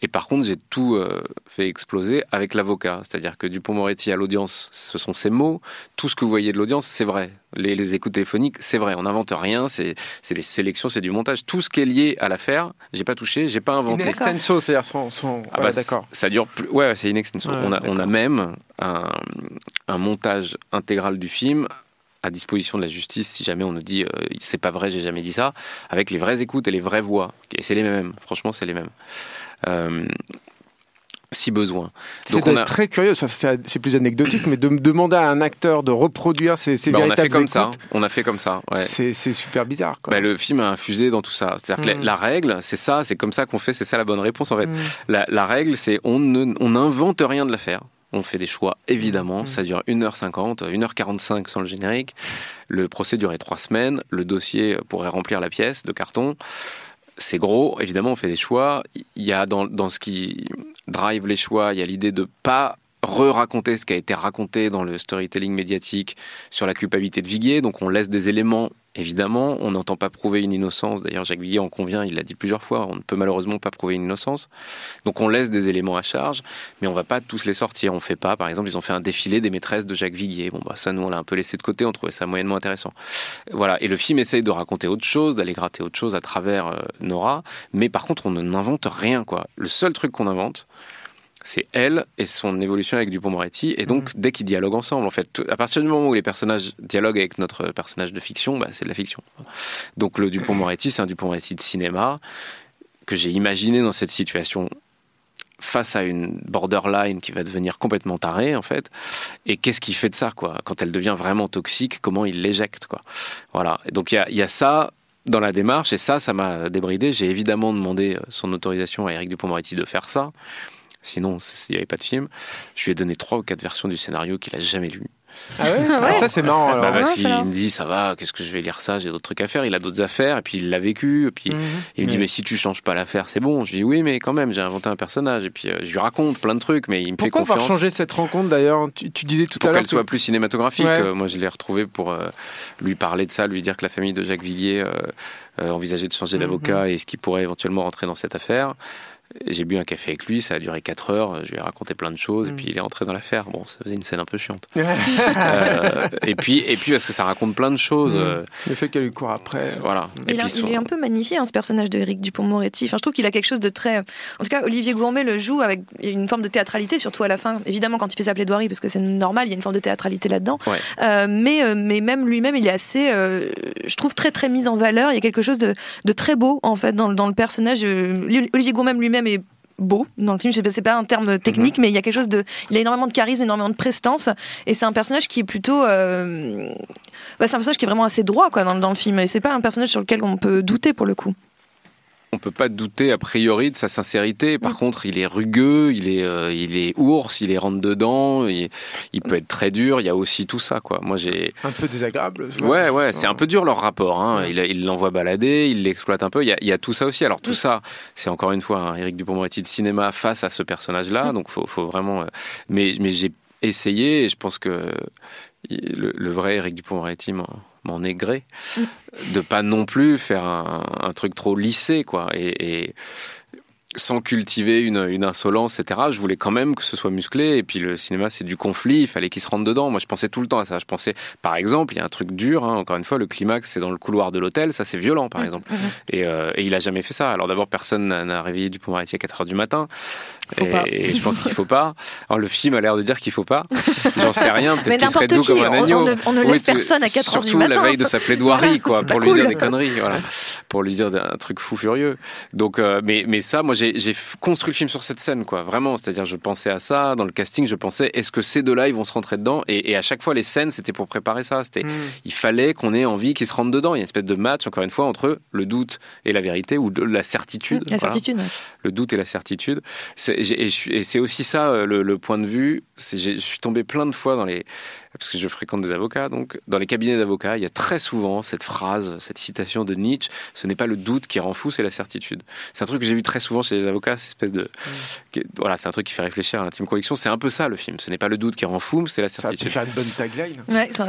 Et par contre, j'ai tout euh, fait exploser avec l'avocat. C'est-à-dire que Dupont-Moretti à l'audience, ce sont ses mots. Tout ce que vous voyez de l'audience, c'est vrai. Les, écoutes téléphoniques, c'est vrai. On n'invente rien. C'est des sélections, c'est du montage. Tout ce qui est lié à l'affaire, j'ai pas touché, j'ai pas inventé. Une extenso, c'est-à-dire son. Ah bah, d'accord. Ça dure plus. Ouais, c'est une extenso. on, a, on a même un, un montage intégral du film à disposition de la justice si jamais on nous dit euh, c'est pas vrai, j'ai jamais dit ça, avec les vraies écoutes et les vraies voix. Et c'est les mêmes, franchement, c'est les mêmes. Euh, si besoin. C'est on a... très curieux, c'est plus anecdotique, mais de demander à un acteur de reproduire ces, ces bah, on a fait comme ça. On a fait comme ça. Ouais. C'est super bizarre. Bah, le film a infusé dans tout ça. C'est-à-dire que la, mm. règle, c'est ça, c'est comme ça qu'on fait, c'est ça la bonne réponse en fait. Mm. La, la, règle, c'est on n'invente rien de l'affaire. On fait des choix, évidemment. Mm. Ça dure 1h50, 1h45 sans le générique. Le procès durait trois semaines. Le dossier pourrait remplir la pièce de carton. C'est gros. Évidemment, on fait des choix. Il y a dans, dans ce qui drive les choix, il y a l'idée de pas re-raconter ce qui a été raconté dans le storytelling médiatique sur la culpabilité de Viguier. Donc on laisse des éléments Évidemment, on n'entend pas prouver une innocence. D'ailleurs, Jacques Viguier en convient, il l'a dit plusieurs fois, on ne peut malheureusement pas prouver une innocence. Donc on laisse des éléments à charge, mais on ne va pas tous les sortir. On fait pas, par exemple, ils ont fait un défilé des maîtresses de Jacques Viguier. Bon, bah ça, nous, on l'a un peu laissé de côté, on trouvait ça moyennement intéressant. Voilà, et le film essaye de raconter autre chose, d'aller gratter autre chose à travers euh, Nora, mais par contre, on n'invente rien, quoi. Le seul truc qu'on invente, c'est elle et son évolution avec Dupont-Moretti. Et donc, mhm. dès qu'ils dialoguent ensemble, en fait, à partir du moment où les personnages dialoguent avec notre personnage de fiction, bah, c'est de la fiction. Donc, le Dupont-Moretti, c'est un Dupont-Moretti de cinéma que j'ai imaginé dans cette situation face à une borderline qui va devenir complètement tarée en fait et qu'est-ce qui fait de ça quoi? Quand elle devient vraiment toxique comment il l'éjecte quoi? Voilà donc il y y a, ça dans la démarche et ça ça m'a débridé j'ai évidemment demandé son autorisation à Eric Dupont-Moretti de faire ça Sinon, il n'y avait pas de film. Je lui ai donné trois ou quatre versions du scénario qu'il a jamais lu. Ah ouais, [laughs] ah Ça, c'est marrant. Bah, bah, il me dit, ça va, qu'est-ce que je vais lire ça J'ai d'autres trucs à faire. Il a d'autres affaires, et puis il l'a vécu. Et puis mhm. il me dit, mais si tu changes pas l'affaire, c'est bon. Je lui dis, oui, mais quand même, j'ai inventé un personnage. Et puis euh, je lui raconte plein de trucs, mais il me fait confiance. Pourquoi changer cette rencontre d'ailleurs? Tu, disais tout à l'heure. Pour qu'elle soit plus cinématographique. Euh, moi, je l'ai retrouvé pour euh, lui parler de ça, lui dire que la famille de Jacques Villiers envisageait de changer mhm. d'avocat et ce qui pourrait éventuellement rentrer dans cette affaire. J'ai bu un café avec lui, ça a duré 4 heures, je lui ai raconté plein de choses, et mm. puis il est entré dans l'affaire. Bon, ça faisait une scène un peu chiante. [laughs] euh, et, puis, et puis, parce que ça raconte plein de choses. Mm. Euh, Le fait qu'elle lui court après. Voilà. Il, est un peu magnifié, hein, ce personnage de Eric Dupont-Moretti. Enfin, je trouve qu'il a quelque chose de très. En tout cas, Olivier Gourmet le joue avec une forme de théâtralité, surtout à la fin. Évidemment, quand il fait sa plaidoirie, parce que c'est normal, il y a une forme de théâtralité là-dedans. Euh, mais, mais même lui-même, il est assez. je trouve très, très mis en valeur. Il y a quelque chose de, de très beau, en fait, dans, dans le personnage. Olivier Gourmet lui-même est beau dans le film. C'est pas un terme technique, mhm. mais il y a quelque chose de. Il a énormément de charisme, énormément de prestance, et c'est un personnage qui est plutôt. Euh, bah, c'est un personnage qui est vraiment assez droit quoi dans, dans le film. Et c'est pas un personnage sur lequel on peut douter pour le coup on peut pas douter a priori de sa sincérité. Par contre, il est rugueux, il est, euh, il est ours, il est rentre dedans, il, peut être très dur. Il y a aussi tout ça, quoi. Moi, j'ai un peu désagréable. Ouais, ouais, c'est un peu dur leur rapport. Hein. Il l'envoie balader, il l'exploite un peu. Il y, a, tout ça aussi. Alors tout ça, c'est encore une fois un Éric Dupond-Moretti de cinéma face à ce personnage-là. Donc faut, faut vraiment. Euh, mais, mais j'ai essayé et je pense que le, vrai Éric Dupond-Moretti m'en est gré de pas non plus faire un, truc trop lissé quoi. Et, sans cultiver une, insolence, etc. Je voulais quand même que ce soit musclé. Et puis le cinéma, c'est du conflit. Il fallait qu'il se rentre dedans. Moi, je pensais tout le temps à ça. Je pensais, par exemple, il y a un truc dur. Hein, encore une fois, le climax, c'est dans le couloir de l'hôtel. Ça, c'est violent, par mmh, exemple. Mmh. Euh, et, il a jamais fait ça. Alors d'abord, personne n'a réveillé du Maritier à 4 heures du matin. Et, je pense qu'il faut pas. Alors, le film a l'air de dire qu'il faut pas. J'en sais rien. Peut-être qu'il serait doux comme un agneau. On, ne, lève personne à 4 heures du matin. Surtout la veille de sa plaidoirie, [laughs] quoi, pour lui dire des conneries, voilà, pour lui dire un truc fou furieux. Donc, euh, mais, mais ça, moi, j'ai construit le film sur cette scène, quoi, vraiment. C'est-à-dire, je pensais à ça dans le casting. Je pensais, est-ce que ces deux-là, ils vont se rentrer dedans? Et, à chaque fois, les scènes, c'était pour préparer ça. C'était, hmm. il fallait qu'on ait envie qu'ils se rentrent dedans. Il y a une espèce de match, encore une fois, entre le doute et la vérité ou de la certitude. La certitude. Le doute et la certitude. Et c'est aussi ça euh, le, point de vue. Je suis tombé plein de fois dans les parce que je fréquente des avocats, donc dans les cabinets d'avocats, il y a très souvent cette phrase, cette citation de Nietzsche ce n'est pas le doute qui rend fou, c'est la certitude. C'est un truc que j'ai vu très souvent chez les avocats, cette espèce de. Mm. voilà, c'est un truc qui fait réfléchir à l'intime conviction. C'est un peu ça le film. Ce n'est pas le doute qui rend fou, c'est la certitude. Ça faire une bonne tagline.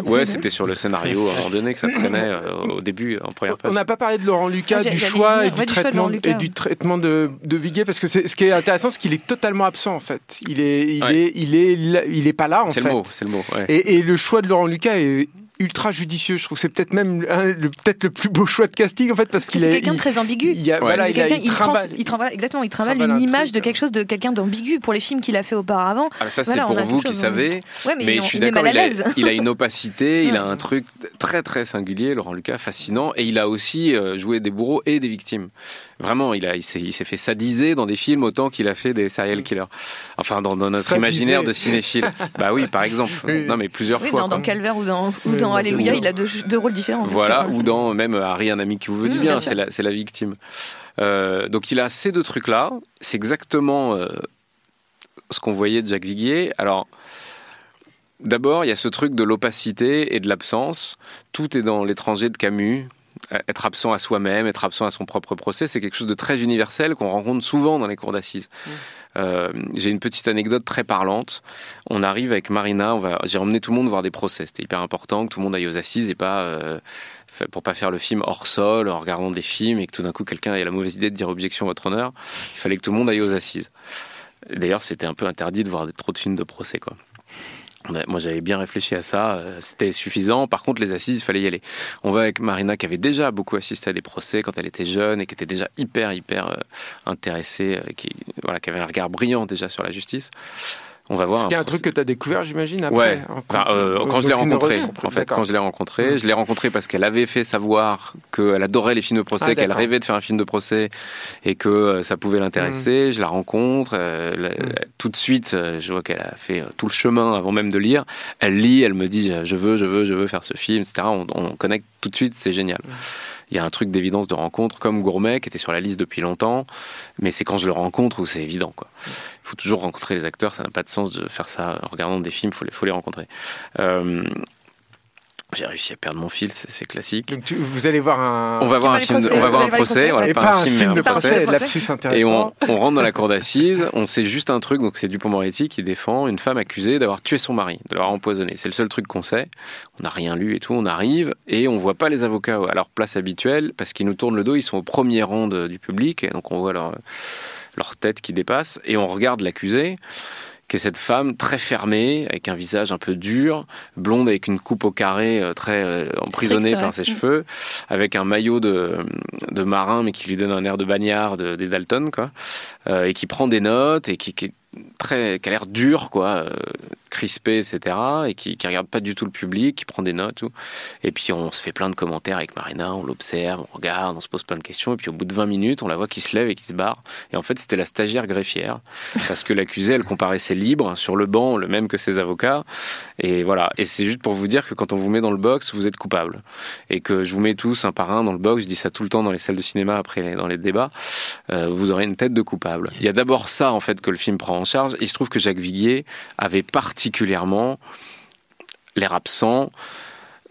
Ouais, c'était sur le scénario à un moment donné que ça traînait euh, au début, en première page. On n'a pas parlé de Laurent Lucas, du choix et du, traitement, et du traitement de, de Viguier, parce que ce qui est intéressant, c'est qu'il est totalement absent en fait. Il est, il est, il est, il est, pas là en fait. C'est le mot, c'est le mot. Et, et, le choix de Laurent Lucas est ultra judicieux. Je trouve c'est peut-être même le, peut-être le plus beau choix de casting en fait parce qu'il est quelqu'un de très ambigu. Il, voilà, il, il, travaille, exactement, il travaille une image de quelque chose de quelqu'un d'ambigu pour les films qu'il a fait auparavant. Ah, ça c'est pour vous qui savez. mais, je suis d'accord. Il, a une opacité, [laughs] il a un truc très très singulier, Laurent Lucas, fascinant, et il a aussi euh, joué des bourreaux et des victimes. Vraiment, il, a, il s'est fait sadiser dans des films autant qu'il a fait des serial killers. Enfin, dans, notre imaginaire de cinéphile. [laughs] bah oui, par exemple. Non, mais plusieurs fois. Dans, dans Calvaire ou dans, ou dans Alléluia, il a deux, deux rôles différents. Voilà, ou dans même Harry, un ami qui vous veut du mmh, bien, c'est la, la, victime. Euh, donc il a ces deux trucs-là. C'est exactement euh, ce qu'on voyait de Jacques Viguier. Alors. D'abord, il y a ce truc de l'opacité et de l'absence. Tout est dans l'étranger de Camus, être absent à soi-même, être absent à son propre procès, c'est quelque chose de très universel qu'on rencontre souvent dans les cours d'assises. Mmh. Euh, j'ai une petite anecdote très parlante. On arrive avec Marina, j'ai emmené tout le monde voir des procès. C'était hyper important que tout le monde aille aux assises et pas euh, pour pas faire le film hors sol en regardant des films et que tout d'un coup quelqu'un ait la mauvaise idée de dire objection votre honneur. Il fallait que tout le monde aille aux assises. D'ailleurs, c'était un peu interdit de voir trop de films de procès, quoi. Moi, j'avais bien réfléchi à ça. Euh, c'était suffisant. Par contre, les assises, il fallait y aller. On va avec Marina, qui avait déjà beaucoup assisté à des procès quand elle était jeune et qui était déjà hyper, hyper euh, intéressée, euh, qui, voilà, qui avait un regard brillant déjà sur la justice. On va voir. C'est un, truc que tu as découvert, j'imagine, après Ouais, euh, quand je l'ai rencontré. En fait, quand je l'ai rencontré, je l'ai rencontré parce qu'elle avait fait savoir qu'elle adorait les films de procès, ah, qu'elle rêvait de faire un film de procès et que euh, ça pouvait l'intéresser. Hmm. Je la rencontre. Euh, hmm. Tout de suite, je vois qu'elle a fait tout le chemin avant même de lire. Elle lit, elle me dit Je veux, je veux, je veux faire ce film, etc. On, on connecte tout de suite, c'est génial. Il y a un truc d'évidence de rencontre, comme Gourmet, qui était sur la liste depuis longtemps, mais c'est quand je le rencontre où c'est évident. Quoi. Il faut toujours rencontrer les acteurs, ça n'a pas de sens de faire ça en regardant des films, il faut les, faut les rencontrer. Euh, j'ai réussi à perdre mon fil, c'est classique. Donc vous allez voir un. On va voir un film, on va voir un procès, et pas un film, de procès, lapsus intéressant. Et on, on rentre dans la cour d'assises, on sait juste un truc, donc c'est Dupont-Moretti qui défend une femme accusée d'avoir tué son mari, de l'avoir empoisonné. C'est le seul truc qu'on sait. On n'a rien lu et tout, on arrive et on voit pas les avocats à leur place habituelle parce qu'ils nous tournent le dos, ils sont au premier rang du public, et donc on voit leur, leur tête qui dépasse et on regarde l'accusé qui est cette femme très fermée, avec un visage un peu dur, blonde avec une coupe au carré euh, très euh, emprisonnée par ses cheveux, avec un maillot de, de, marin mais qui lui donne un air de bagnard des Dalton, quoi, euh, et qui prend des notes et qui, qui très, qui a l'air dur, quoi, euh, crispé, etc., et qui, qui regarde pas du tout le public, qui prend des notes, tout. et puis on se fait plein de commentaires avec Marina, on l'observe, on regarde, on se pose plein de questions, et puis au bout de 20 minutes, on la voit qui se lève et qui se barre, et en fait c'était la stagiaire greffière, parce que l'accusée, elle comparaissait libre sur le banc, le même que ses avocats, et voilà, et c'est juste pour vous dire que quand on vous met dans le box, vous êtes coupable, et que je vous mets tous un par un dans le box, je dis ça tout le temps dans les salles de cinéma, après dans les débats, euh, vous aurez une tête de coupable. Il y a d'abord ça, en fait, que le film prend charge. Il se trouve que Jacques Viguier avait particulièrement l'air absent.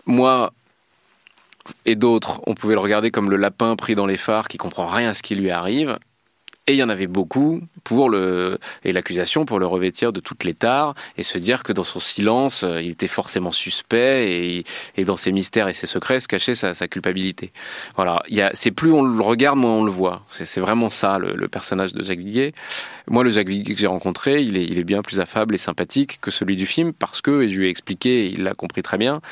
Moi et d'autres, on pouvait le regarder comme le lapin pris dans les phares qui comprend rien à ce qui lui arrive. Et il y en avait beaucoup pour le et l'accusation pour le revêtir de toutes les tares et se dire que dans son silence, euh, il était forcément suspect et, et dans ses mystères et ses secrets se cachait sa, culpabilité. Voilà, c'est plus on le regarde, moins on le voit. C'est, vraiment ça le, le, personnage de Jacques Viguier. Moi, le Jacques Viguier que j'ai rencontré, il est, il est bien plus affable et sympathique que celui du film parce que, et je lui ai expliqué, il l'a compris très bien,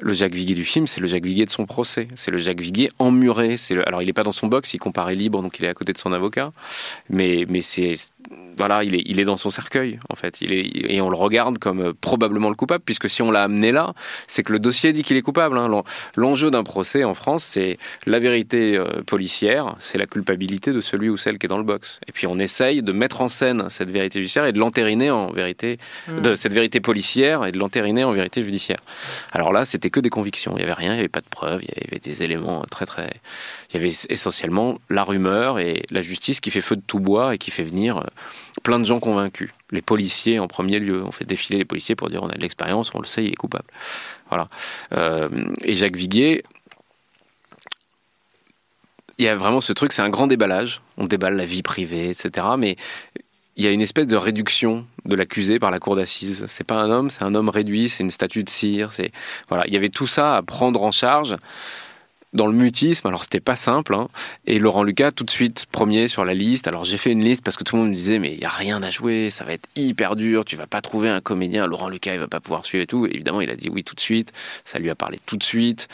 le Jacques Viguier du film, c'est le Jacques Viguier de son procès. C'est le Jacques Viguier emmuré. C'est le, alors il n'est pas dans son box, il comparait libre, donc il est à côté de son avocat mais, mais c'est voilà, il est, il est dans son cercueil, en fait. Il est, et on le regarde comme euh, probablement le coupable, puisque si on l'a amené là, c'est que le dossier dit qu'il est coupable. Hein. L'enjeu d'un procès en France, c'est la vérité euh, policière, c'est la culpabilité de celui ou celle qui est dans le box. Et puis on essaye de mettre en scène cette vérité judiciaire et de l'entériner en vérité, mmh. de cette vérité policière et de l'entériner en vérité judiciaire. Alors là, c'était que des convictions. Il n'y avait rien, il n'y avait pas de preuves, il y avait des éléments très très. Il y avait essentiellement la rumeur et la justice qui fait feu de tout bois et qui fait venir euh, plein de gens convaincus. Les policiers en premier lieu. On fait défiler les policiers pour dire on a de l'expérience, on le sait, il est coupable. Voilà. Euh, et Jacques Viguier, il y a vraiment ce truc, c'est un grand déballage. On déballe la vie privée, etc. Mais il y a une espèce de réduction de l'accusé par la cour d'assises. C'est pas un homme, c'est un homme réduit, c'est une statue de cire. C'est voilà, il y avait tout ça à prendre en charge dans le mutisme, alors c'était pas simple, hein, et Laurent Lucas tout de suite premier sur la liste. Alors j'ai fait une liste parce que tout le monde me disait mais il y a rien à jouer, ça va être hyper dur, tu vas pas trouver un comédien, Laurent Lucas il va pas pouvoir suivre et tout. évidemment il a dit oui tout de suite, ça lui a parlé tout de suite.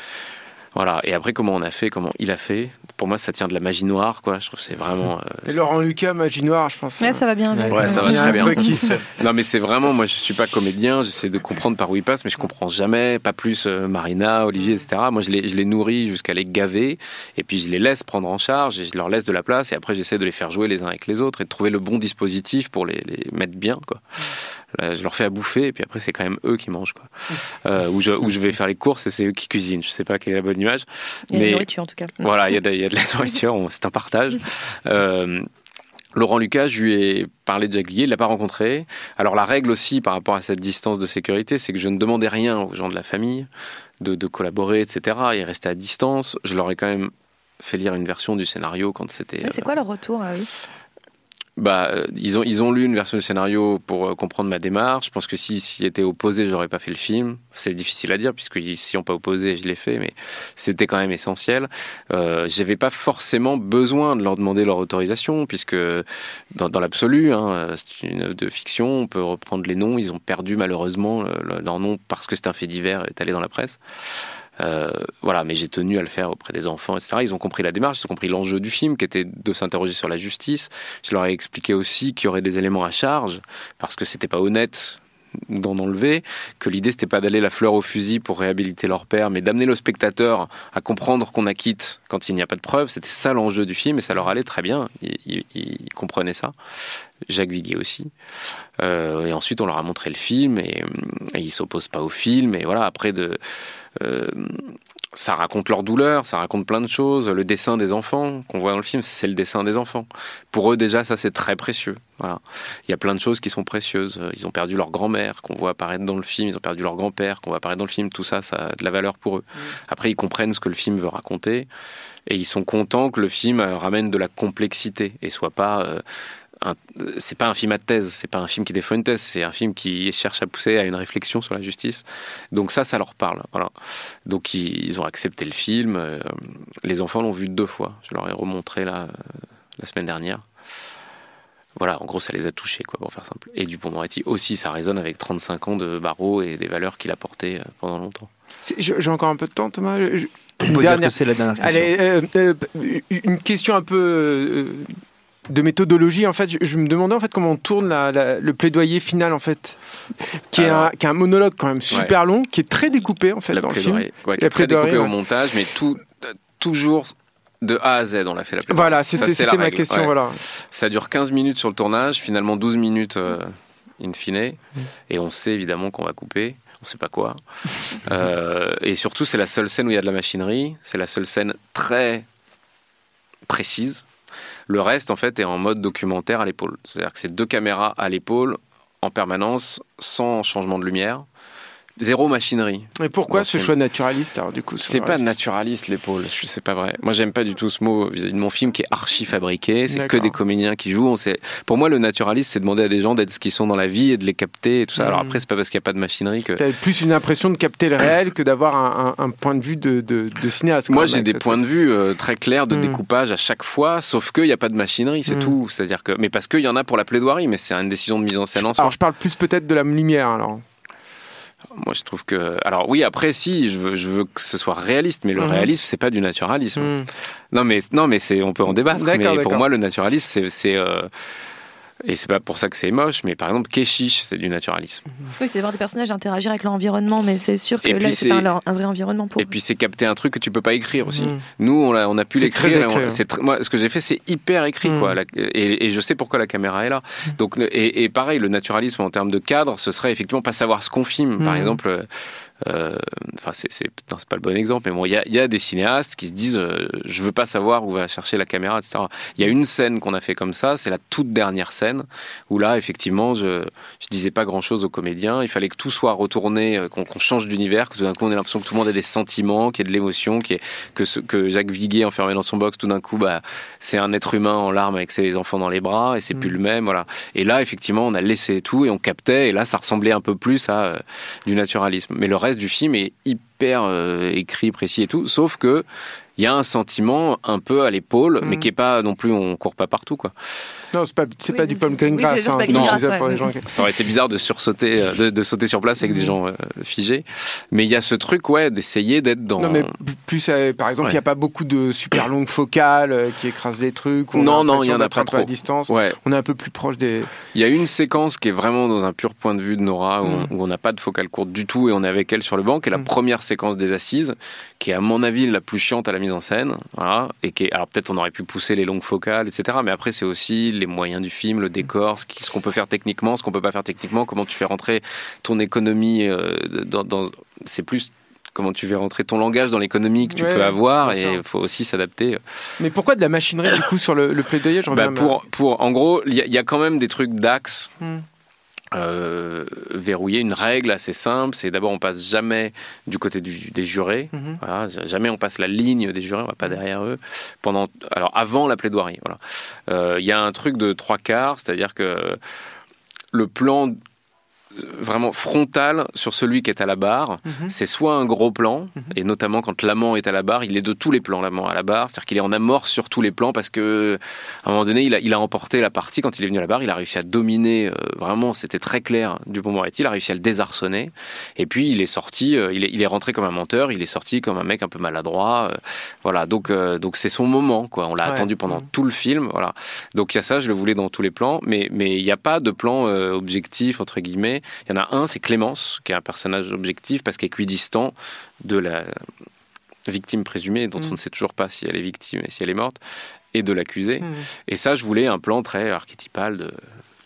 Voilà. Et après, comment on a fait, comment il a fait. Pour moi, ça tient de la magie noire, quoi. Je trouve que c'est vraiment. Euh, Et Laurent Lucas, magie noire, je pense. Mais ça va bien. Ouais, ça va très bien. non, mais c'est vraiment. Moi, je suis pas comédien. J'essaie de comprendre par où il passe, mais je comprends jamais. Pas plus euh, Marina, Olivier, etc. Moi, je les, je les nourris jusqu'à les gaver, et puis je les laisse prendre en charge, et je leur laisse de la place, et après, j'essaie de les faire jouer les uns avec les autres et de trouver le bon dispositif pour les, les mettre bien, quoi je leur fais à bouffer et puis après c'est quand même eux qui mangent quoi. Euh, où, je, vais faire les courses et c'est eux qui cuisinent. Je sais pas quelle est la bonne image. Il y a de la nourriture en tout cas. Voilà, il y a de, il y a de la [laughs] nourriture, c'est un partage. [laughs] Euh, Laurent Lucas, je lui ai parlé de Villiers, il l'a pas rencontré. Alors la règle aussi par rapport à cette distance de sécurité, c'est que je ne demandais rien aux gens de la famille de, de collaborer, etc. Ils restaient à distance. Je leur ai quand même fait lire une version du scénario quand c'était. C'est quoi leur retour à eux? Bah, euh, ils ont ils ont lu une version du scénario pour euh, comprendre ma démarche. Je pense que si s'y était opposé, j'aurais pas fait le film. C'est difficile à dire puisque s'y ont pas opposé, je l'ai fait, mais c'était quand même essentiel. Euh, J'avais pas forcément besoin de leur demander leur autorisation puisque dans, dans l'absolu, hein, c'est une œuvre de fiction. On peut reprendre les noms. Ils ont perdu malheureusement leur nom parce que c'est un fait divers est allé dans la presse. Euh, voilà, mais j'ai tenu à le faire auprès des enfants, etc. Ils ont compris la démarche, ils ont compris l'enjeu du film, qui était de s'interroger sur la justice. Je leur ai expliqué aussi qu'il y aurait des éléments à charge, parce que c'était pas honnête d'en enlever, que l'idée c'était pas d'aller la fleur au fusil pour réhabiliter leur père, mais d'amener le spectateur à comprendre qu'on acquitte quand il n'y a pas de preuves. C'était ça l'enjeu du film et ça leur allait très bien. Ils, comprenaient ça. Jacques Viguier aussi. Euh, et ensuite on leur a montré le film et, et ils s'opposent pas au film. Et voilà, après de euh, ça raconte leur douleur, ça raconte plein de choses. Le dessin des enfants qu'on voit dans le film, c'est le dessin des enfants. Pour eux, déjà, ça c'est très précieux. Voilà. Il y a plein de choses qui sont précieuses. Ils ont perdu leur grand-mère qu'on voit apparaître dans le film, ils ont perdu leur grand-père qu'on voit apparaître dans le film. Tout ça, ça a de la valeur pour eux. Après, ils comprennent ce que le film veut raconter et ils sont contents que le film ramène de la complexité et soit pas euh, c'est pas un film à thèse, c'est pas un film qui défend une thèse, c'est un film qui cherche à pousser à une réflexion sur la justice. Donc ça, ça leur parle. Voilà. Donc ils, ont accepté le film. Euh, les enfants l'ont vu deux fois. Je leur ai remontré euh, la semaine dernière. Voilà, en gros, ça les a touchés, quoi, pour faire simple. Et Dupont-Moretti aussi, ça résonne avec 35 ans de barreau et des valeurs qu'il a portées euh, pendant longtemps. J'ai encore un peu de temps, Thomas. Une dernière. c'est la dernière question. Allez, une question un peu de méthodologie, en fait, je, me demandais en fait comment on tourne le plaidoyer final, en fait, qui, est un, qui, est un, monologue quand même super long, qui est très découpé en fait dans le film. Ouais, qui est très découpé au montage, mais tout, toujours de A à Z, on l'a fait la plaidoyer. Voilà, c'était ma question. Voilà. Ça dure 15 minutes sur le tournage, finalement 12 minutes euh, in fine, et on sait évidemment qu'on va couper. On sait pas quoi. [laughs] Euh, et surtout, c'est la seule scène où il y a de la machinerie. C'est la seule scène très précise le reste, en fait, est en mode documentaire à l'épaule. C'est-à-dire que c'est deux caméras à l'épaule en permanence, sans changement de lumière. Zéro machinerie. Et pourquoi ce choix naturaliste alors du coup C'est pas naturaliste l'épaule, c'est pas vrai. Moi j'aime pas du tout ce mot vis-à-vis de mon film qui est archi fabriqué, c'est que des comédiens qui jouent. On sait... Pour moi le naturaliste c'est demander à des gens d'être ce qu'ils sont dans la vie et de les capter et tout ça. Alors hmm. après c'est pas parce qu'il n'y a pas de machinerie que... T'as plus une impression de capter le réel que d'avoir un, point de vue de, de, cinéaste. Moi j'ai des points de vue euh, très clairs de hmm. découpage à chaque fois, sauf qu'il n'y a pas de machinerie, c'est hmm. tout. C'est-à-dire que... Mais parce qu'il y en a pour la plaidoirie, mais c'est une décision de mise en scène en soi. Alors je parle plus peut-être de la lumière alors. Moi, je trouve que. Alors, oui, après, si, je veux, je veux que ce soit réaliste, mais le mhm. réalisme, c'est pas du naturalisme. Mhm. Non, mais, non, mais on peut en débattre. Mais pour moi, le naturalisme, c'est. Euh, et c'est pas pour ça que c'est moche, mais par exemple, Keshish, c'est du naturalisme. Oui, c'est voir des personnages interagir avec l'environnement, mais c'est sûr que là, c'est pas un, vrai environnement pour Et puis c'est capter un truc que tu peux pas écrire aussi. Mm. Nous, on a, on a pu l'écrire. Moi, ce que j'ai fait, c'est hyper écrit, quoi. et, je sais pourquoi la caméra est là. Donc, et, pareil, le naturalisme en termes de cadre, ce serait effectivement pas savoir ce qu'on filme. Par exemple, euh, enfin, c'est pas le bon exemple, mais bon, il y a, y a, des cinéastes qui se disent euh, je veux pas savoir où va chercher la caméra, etc. Il y a une scène qu'on a fait comme ça, c'est la toute dernière scène où là, effectivement, je, je disais pas grand chose aux comédiens. Il fallait que tout soit retourné, euh, qu'on change d'univers, que tout d'un coup on ait l'impression que tout le monde ait des sentiments, qu'il y ait de l'émotion, que, ce, que Jacques Viguier enfermé dans son box, tout d'un coup, bah, c'est un être humain en larmes avec ses enfants dans les bras et c'est plus mm. le même, voilà. Et là, effectivement, on a laissé tout et on captait et là, ça ressemblait un peu plus à du naturalisme. Mais le reste du film est hyper euh, écrit, précis et tout, sauf que il y a un sentiment un peu à l'épaule, mais mm. qui est pas non plus, on court pas partout, quoi. Non, c'est pas, c'est pas du pumpkin grass. Ça aurait été bizarre de sursauter, euh, de, sauter sur place avec des mm. gens euh, figés. Mais il y a ce truc, ouais, d'essayer d'être dans. Non, mais plus, euh, par exemple, il n'y a pas beaucoup de super longues focales qui écrasent les trucs. non, non, il y en a pas trop. À distance. Ouais. On est un peu plus proche des. Il y a une séquence qui est vraiment dans un pur point de vue de Nora, où mm. on n'a pas de focale courte du tout et on est avec elle sur le banc, qui est la première séquence des assises, qui est à mon avis la plus chiante à la mise en scène. Voilà. Et qui est... Alors peut-être on aurait pu pousser les longues focales, etc. Mais après, c'est aussi les moyens du film, le décor, ce qu'on peut faire techniquement, ce qu'on peut pas faire techniquement, comment tu fais rentrer ton économie euh, dans, c'est plus comment tu fais rentrer ton langage dans l'économie que tu peux avoir et il faut aussi s'adapter. Mais pourquoi de la machinerie du coup sur le, plaidoyer bah pour, pour, En gros, il y, a quand même des trucs d'axe. Hmm. Euh, verrouiller une règle assez simple, c'est d'abord on passe jamais du côté des jurés, mhm. voilà, jamais on passe la ligne des jurés, on va pas derrière eux. Pendant, alors avant la plaidoirie, voilà. Euh, il y a un truc de trois quarts, c'est-à-dire que le plan vraiment frontal sur celui qui est à la barre. Mhm. C'est soit un gros plan, mhm. et notamment quand l'amant est à la barre, il est de tous les plans, l'amant à la barre, c'est-à-dire qu'il est en amorce sur tous les plans parce que à un moment donné, il a, il a emporté la partie quand il est venu à la barre, il a réussi à dominer, euh, vraiment, c'était très clair, Dupont-Moretti, il a réussi à le désarçonner, et puis il est sorti, euh, il, est, il est rentré comme un menteur, il est sorti comme un mec un peu maladroit, euh, voilà, donc donc c'est son moment, quoi, on l'a attendu pendant mhm. tout le film, voilà, donc il y a ça, je le voulais dans tous les plans, mais mais il n'y a pas de plan objectif, entre guillemets, il y en a un, c'est Clémence, qui est un personnage objectif parce qu'équidistant de la victime présumée, dont on mm. ne sait toujours pas si elle est victime et si elle est morte, et de l'accusé. Mm. Et ça, je voulais un plan très archétypal de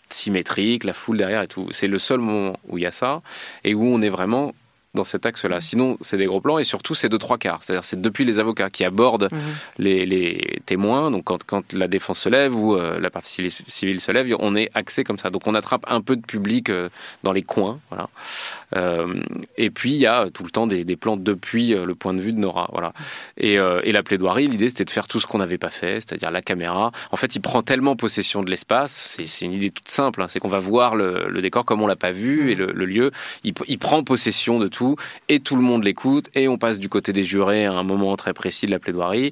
symétrique, la foule derrière et tout. C'est le seul moment où il y a ça et où on est vraiment dans cet axe-là. Sinon, c'est des gros plans et surtout, c'est de trois quarts. C'est-à-dire, c'est depuis les avocats qui abordent mhm. les, témoins. Donc, quand, quand, la défense se lève ou euh, la partie civile se lève, on est axé comme ça. Donc, on attrape un peu de public euh, dans les coins. Voilà. Euh, et puis, il y a tout le temps des, plans depuis le point de vue de Nora. Voilà. Et, et la plaidoirie, l'idée, c'était de faire tout ce qu'on n'avait pas fait, c'est-à-dire la caméra. En fait, il prend tellement possession de l'espace. C'est une idée toute simple. Hein. c'est qu'on va voir le, décor comme on l'a pas vu et le, lieu. Il, il prend possession de tout et tout le monde l'écoute et on passe du côté des jurés à un moment très précis de la plaidoirie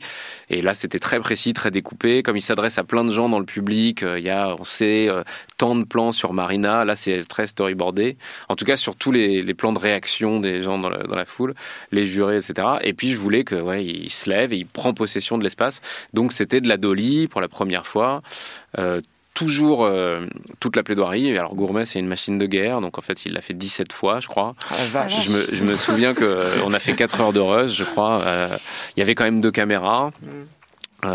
et là c'était très précis, très découpé comme il s'adresse à plein de gens dans le public, euh, il y a on sait euh, tant de plans sur Marina, là c'est très storyboardé. En tout cas sur tous les, plans de réaction des gens dans la, foule, les jurés etc. Et puis je voulais que ouais, il se lève et il prend possession de l'espace. Donc c'était de la dolly pour la première fois. Euh, toujours euh, toute la plaidoirie. Alors Gourmet, c'est une machine de guerre, donc en fait, il l'a fait 17 fois, je crois. Ah, je, me, je, me, souviens qu'on euh, a fait 4 heures de rush, je crois. Euh, il y avait quand même deux caméras. Mm.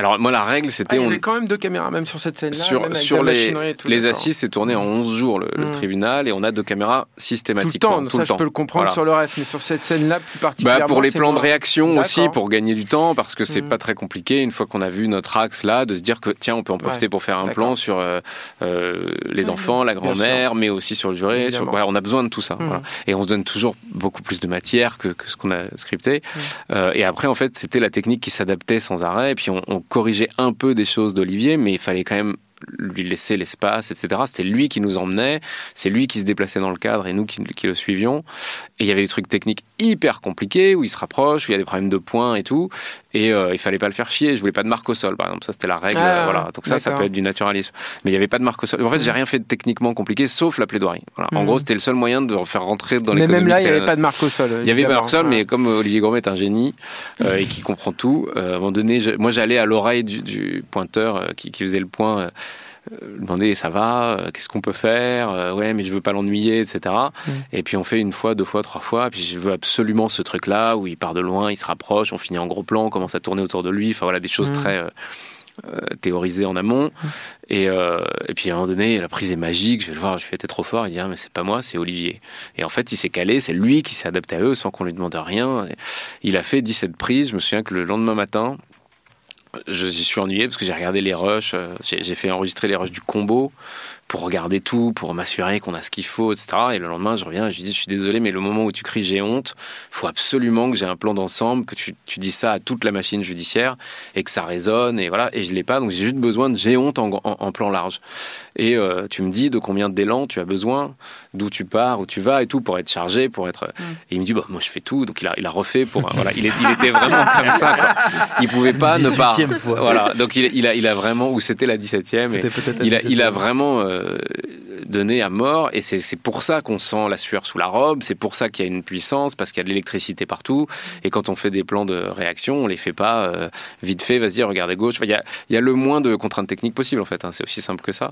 Alors moi la règle c'était... Ah, il y avait quand même deux caméras même sur cette scène-là. Sur, sur les, les assises c'est tourné en 11 jours le, hmm. tribunal et on a deux caméras systématiquement. Tout le temps, ça je peux le comprendre sur le reste, mais sur cette scène-là plus particulièrement. Bah, pour les plans de réaction aussi, pour gagner du temps, parce que c'est hmm. pas très compliqué une fois qu'on a vu notre axe là, de se dire que tiens on peut en profiter pour faire un plan sur euh, euh, les enfants, la grand-mère, mais aussi sur le juré. Sur, voilà, on a besoin de tout ça. Hmm. Voilà. Et on se donne toujours beaucoup plus de matière que, que ce qu'on a scripté. Euh, et après en fait c'était la technique qui s'adaptait sans arrêt, et puis on, on corrigeait un peu des choses d'Olivier, mais il fallait quand même lui laisser l'espace, etc. C'était lui qui nous emmenait, c'est lui qui se déplaçait dans le cadre et nous qui, le suivions. Et il y avait des trucs techniques hyper compliqués où il se rapproche, où il y a des problèmes de points et tout. Et euh, il fallait pas le faire chier. Je voulais pas de marque au sol, par exemple. Ça, c'était la règle. Ah, voilà. Donc ça, ça peut être du naturalisme. Mais il y avait pas de marque au sol. En fait, j'ai rien fait de techniquement compliqué, sauf la plaidoirie. Voilà. En mhm. gros, c'était le seul moyen de faire rentrer dans les. Mais même là, il n'y avait pas de marque au sol. Il y avait pas de marque au sol, mais comme Olivier Gourmet est un génie euh, et qui comprend tout, euh, à un moment donné, moi, j'allais à l'oreille du, pointeur qui, qui, faisait le point demander ça va, euh, qu'est-ce qu'on peut faire, euh, ouais mais je veux pas l'ennuyer, etc. Mm. Et puis on fait une fois, deux fois, trois fois, puis je veux absolument ce truc-là où il part de loin, il se rapproche, on finit en gros plan, on commence à tourner autour de lui, enfin voilà des choses mm. très théorisées en amont. Mm. Et, et, puis à un moment donné, la prise est magique, je vais le voir, je fais trop fort, il dit ah, mais c'est pas moi, c'est Olivier. Et en fait, il s'est calé, c'est lui qui s'est adapté à eux sans qu'on lui demande rien. Il a fait 17 prises, je me souviens que le lendemain matin, j'y suis ennuyé parce que j'ai regardé les rushs, euh, j'ai fait enregistrer les rushs du combo pour regarder tout, pour m'assurer qu'on a ce qu'il faut, etc. Et le lendemain, je reviens et je lui dis, je suis désolé, mais le moment où tu cries j'ai honte, faut absolument que j'ai un plan d'ensemble, que tu, dis ça à toute la machine judiciaire et que ça résonne, et voilà. Et je l'ai pas, donc j'ai juste besoin de j'ai honte en, plan large. Et euh, tu me dis de combien d'élan tu as besoin, d'où tu pars, où tu vas et tout, pour être chargé, pour être. Mm. Et il me dit, bah, moi je fais tout, donc il a, il a refait pour. voilà, il, il, [laughs] était vraiment comme ça. Quoi. Il pouvait pas ne pas. Fois. Voilà, donc il, il, a, il a vraiment, ou c'était la 17e, et il, a, il a vraiment. Euh, euh, donné à mort. Et c'est pour ça qu'on sent la sueur sous la robe. C'est pour ça qu'il y a une puissance, parce qu'il y a de l'électricité partout. Et quand on fait des plans de réaction, on les fait pas euh, vite fait, vas-y, regarde à gauche. Il y, a, y, a, le moins de contraintes techniques possible, en fait. Hein. C'est aussi simple que ça.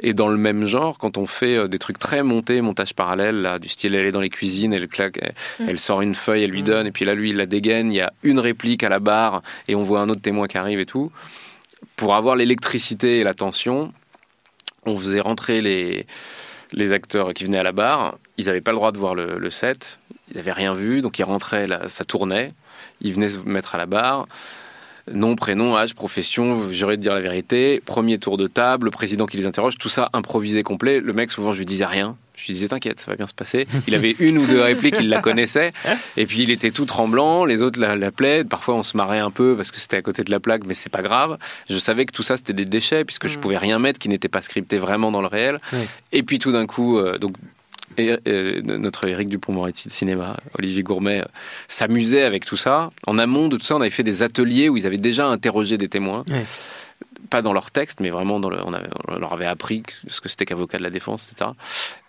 Et dans le même genre, quand on fait euh, des trucs très montés, montage parallèle, là, du style, elle est dans les cuisines, elle claque, elle, sort une feuille, elle lui donne, et puis là, lui, il la dégaine. Il y a une réplique à la barre, et on voit un autre témoin qui arrive et tout. Pour avoir l'électricité et la tension, on faisait rentrer les, les acteurs qui venaient à la barre. Ils n'avaient pas le droit de voir le, set. Ils n'avaient rien vu. Donc ils rentraient, là, ça tournait. Ils venaient se mettre à la barre. Nom, prénom, âge, profession, j'aurais de dire la vérité. Premier tour de table, le président qui les interroge, tout ça improvisé complet. Le mec, souvent, je lui disais rien. Je lui disais, t'inquiète, ça va bien se passer. Il avait une ou deux répliques, il la connaissait. Et puis, il était tout tremblant, les autres la, plaident. Parfois, on se marrait un peu parce que c'était à côté de la plaque, mais c'est pas grave. Je savais que tout ça, c'était des déchets, puisque je mm. pouvais rien mettre qui n'était pas scripté vraiment dans le réel. Et puis, tout d'un coup, euh, donc, et, notre Eric Dupont-Moretti de cinéma, Olivier Gourmet, euh, s'amusait avec tout ça. En amont de tout ça, on avait fait des ateliers où ils avaient déjà interrogé des témoins pas dans leur texte, mais vraiment dans le, on, leur avait appris ce que c'était qu'avocat de la défense, etc.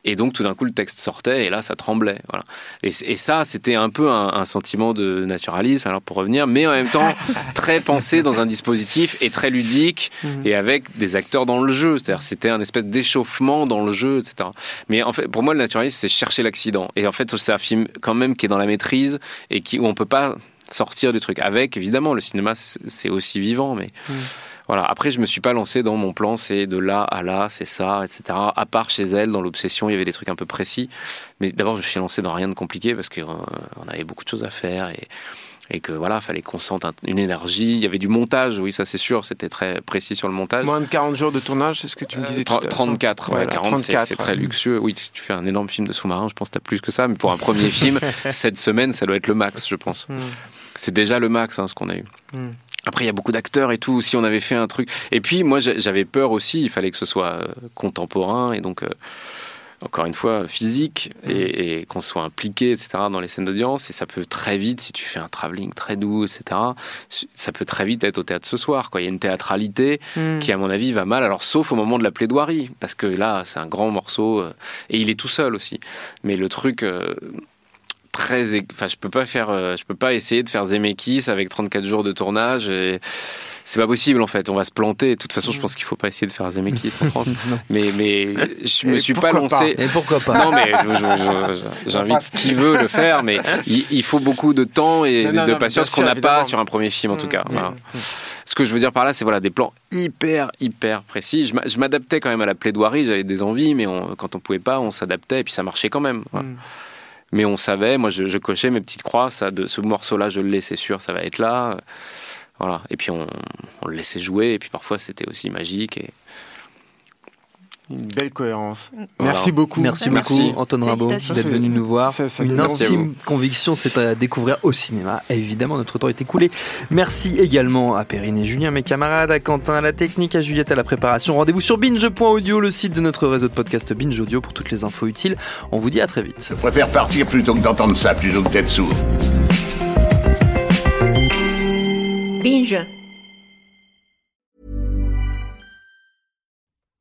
Et donc tout d'un coup le texte sortait et là ça tremblait. Voilà. Et, ça c'était un peu un, sentiment de naturalisme, alors pour revenir, mais en même temps [laughs] très pensé dans un dispositif et très ludique mhm. et avec des acteurs dans le jeu. C'est-à-dire c'était un espèce d'échauffement dans le jeu, etc. Mais en fait pour moi le naturalisme c'est chercher l'accident. Et en fait c'est un film quand même qui est dans la maîtrise et qui, où on peut pas sortir du truc. Avec évidemment le cinéma c'est aussi vivant, mais mhm Voilà. Après, je me suis pas lancé dans mon plan, c'est de là à là, c'est ça, etc. À part chez elle, dans l'obsession, il y avait des trucs un peu précis. Mais d'abord, je me suis lancé dans rien de compliqué parce qu'on euh, avait beaucoup de choses à faire et, et que voilà, fallait qu'on sente une énergie. Il y avait du montage, oui, ça c'est sûr, c'était très précis sur le montage. Moins de 40 jours de tournage, c'est ce que tu me disais 34, ouais, 40, c'est très luxueux. Oui, si tu fais un énorme film de sous-marin, je pense que tu as plus que ça, mais pour un premier [laughs] film, cette semaine, ça doit être le max, je pense. Hmm. C'est déjà le max, hein, ce qu'on a eu. Hmm. Après, il y a beaucoup d'acteurs et tout. Si on avait fait un truc. Et puis, moi, j'avais peur aussi. Il fallait que ce soit euh, contemporain et donc, euh, encore une fois, physique mmh. et, qu'on soit impliqué, etc., dans les scènes d'audience. Et ça peut très vite, si tu fais un travelling très doux, etc., ça peut très vite être au théâtre ce soir. Quoi. Il y a une théâtralité mmh. qui, à mon avis, va mal. Alors, sauf au moment de la plaidoirie, parce que là, c'est un grand morceau euh, et il est tout seul aussi. Mais le truc très. Enfin, je peux pas faire. Euh, je peux pas essayer de faire Zemeckis avec 34 jours de tournage. Et c'est pas possible en fait. On va se planter. De toute façon, je pense qu'il faut pas essayer de faire Zemeckis en [laughs] France. mais mais je me suis pas lancé. Et pourquoi pas Non mais j'invite qui veut le faire, mais il, faut beaucoup de temps et de patience qu'on n'a pas sur un premier film en tout cas. Ce que je veux dire par là, c'est voilà des plans hyper hyper précis. Je m'adaptais quand même à la plaidoirie. J'avais des envies, mais quand on pouvait pas, on s'adaptait et puis ça marchait quand même. Mm mais on savait, moi je, cochais mes petites croix, ça, de ce morceau-là je le c'est sûr, ça va être là. Voilà. Et puis on, on, le laissait jouer, et puis parfois c'était aussi magique. Et, une belle cohérence. Merci beaucoup. Merci, beaucoup, Antoine Rimbaud, d'être venu nous voir. Une intime conviction, c'est à découvrir au cinéma. Et évidemment, notre temps est écoulé. Merci également à Perrine et Julien, mes camarades, à Quentin à la technique, à Juliette à la préparation. Rendez-vous sur binge.audio, le site de notre réseau de podcast Binge Audio pour toutes les infos utiles. On vous dit à très vite. Je préfère partir plutôt que d'entendre ça, plutôt que d'être sourd. Binge.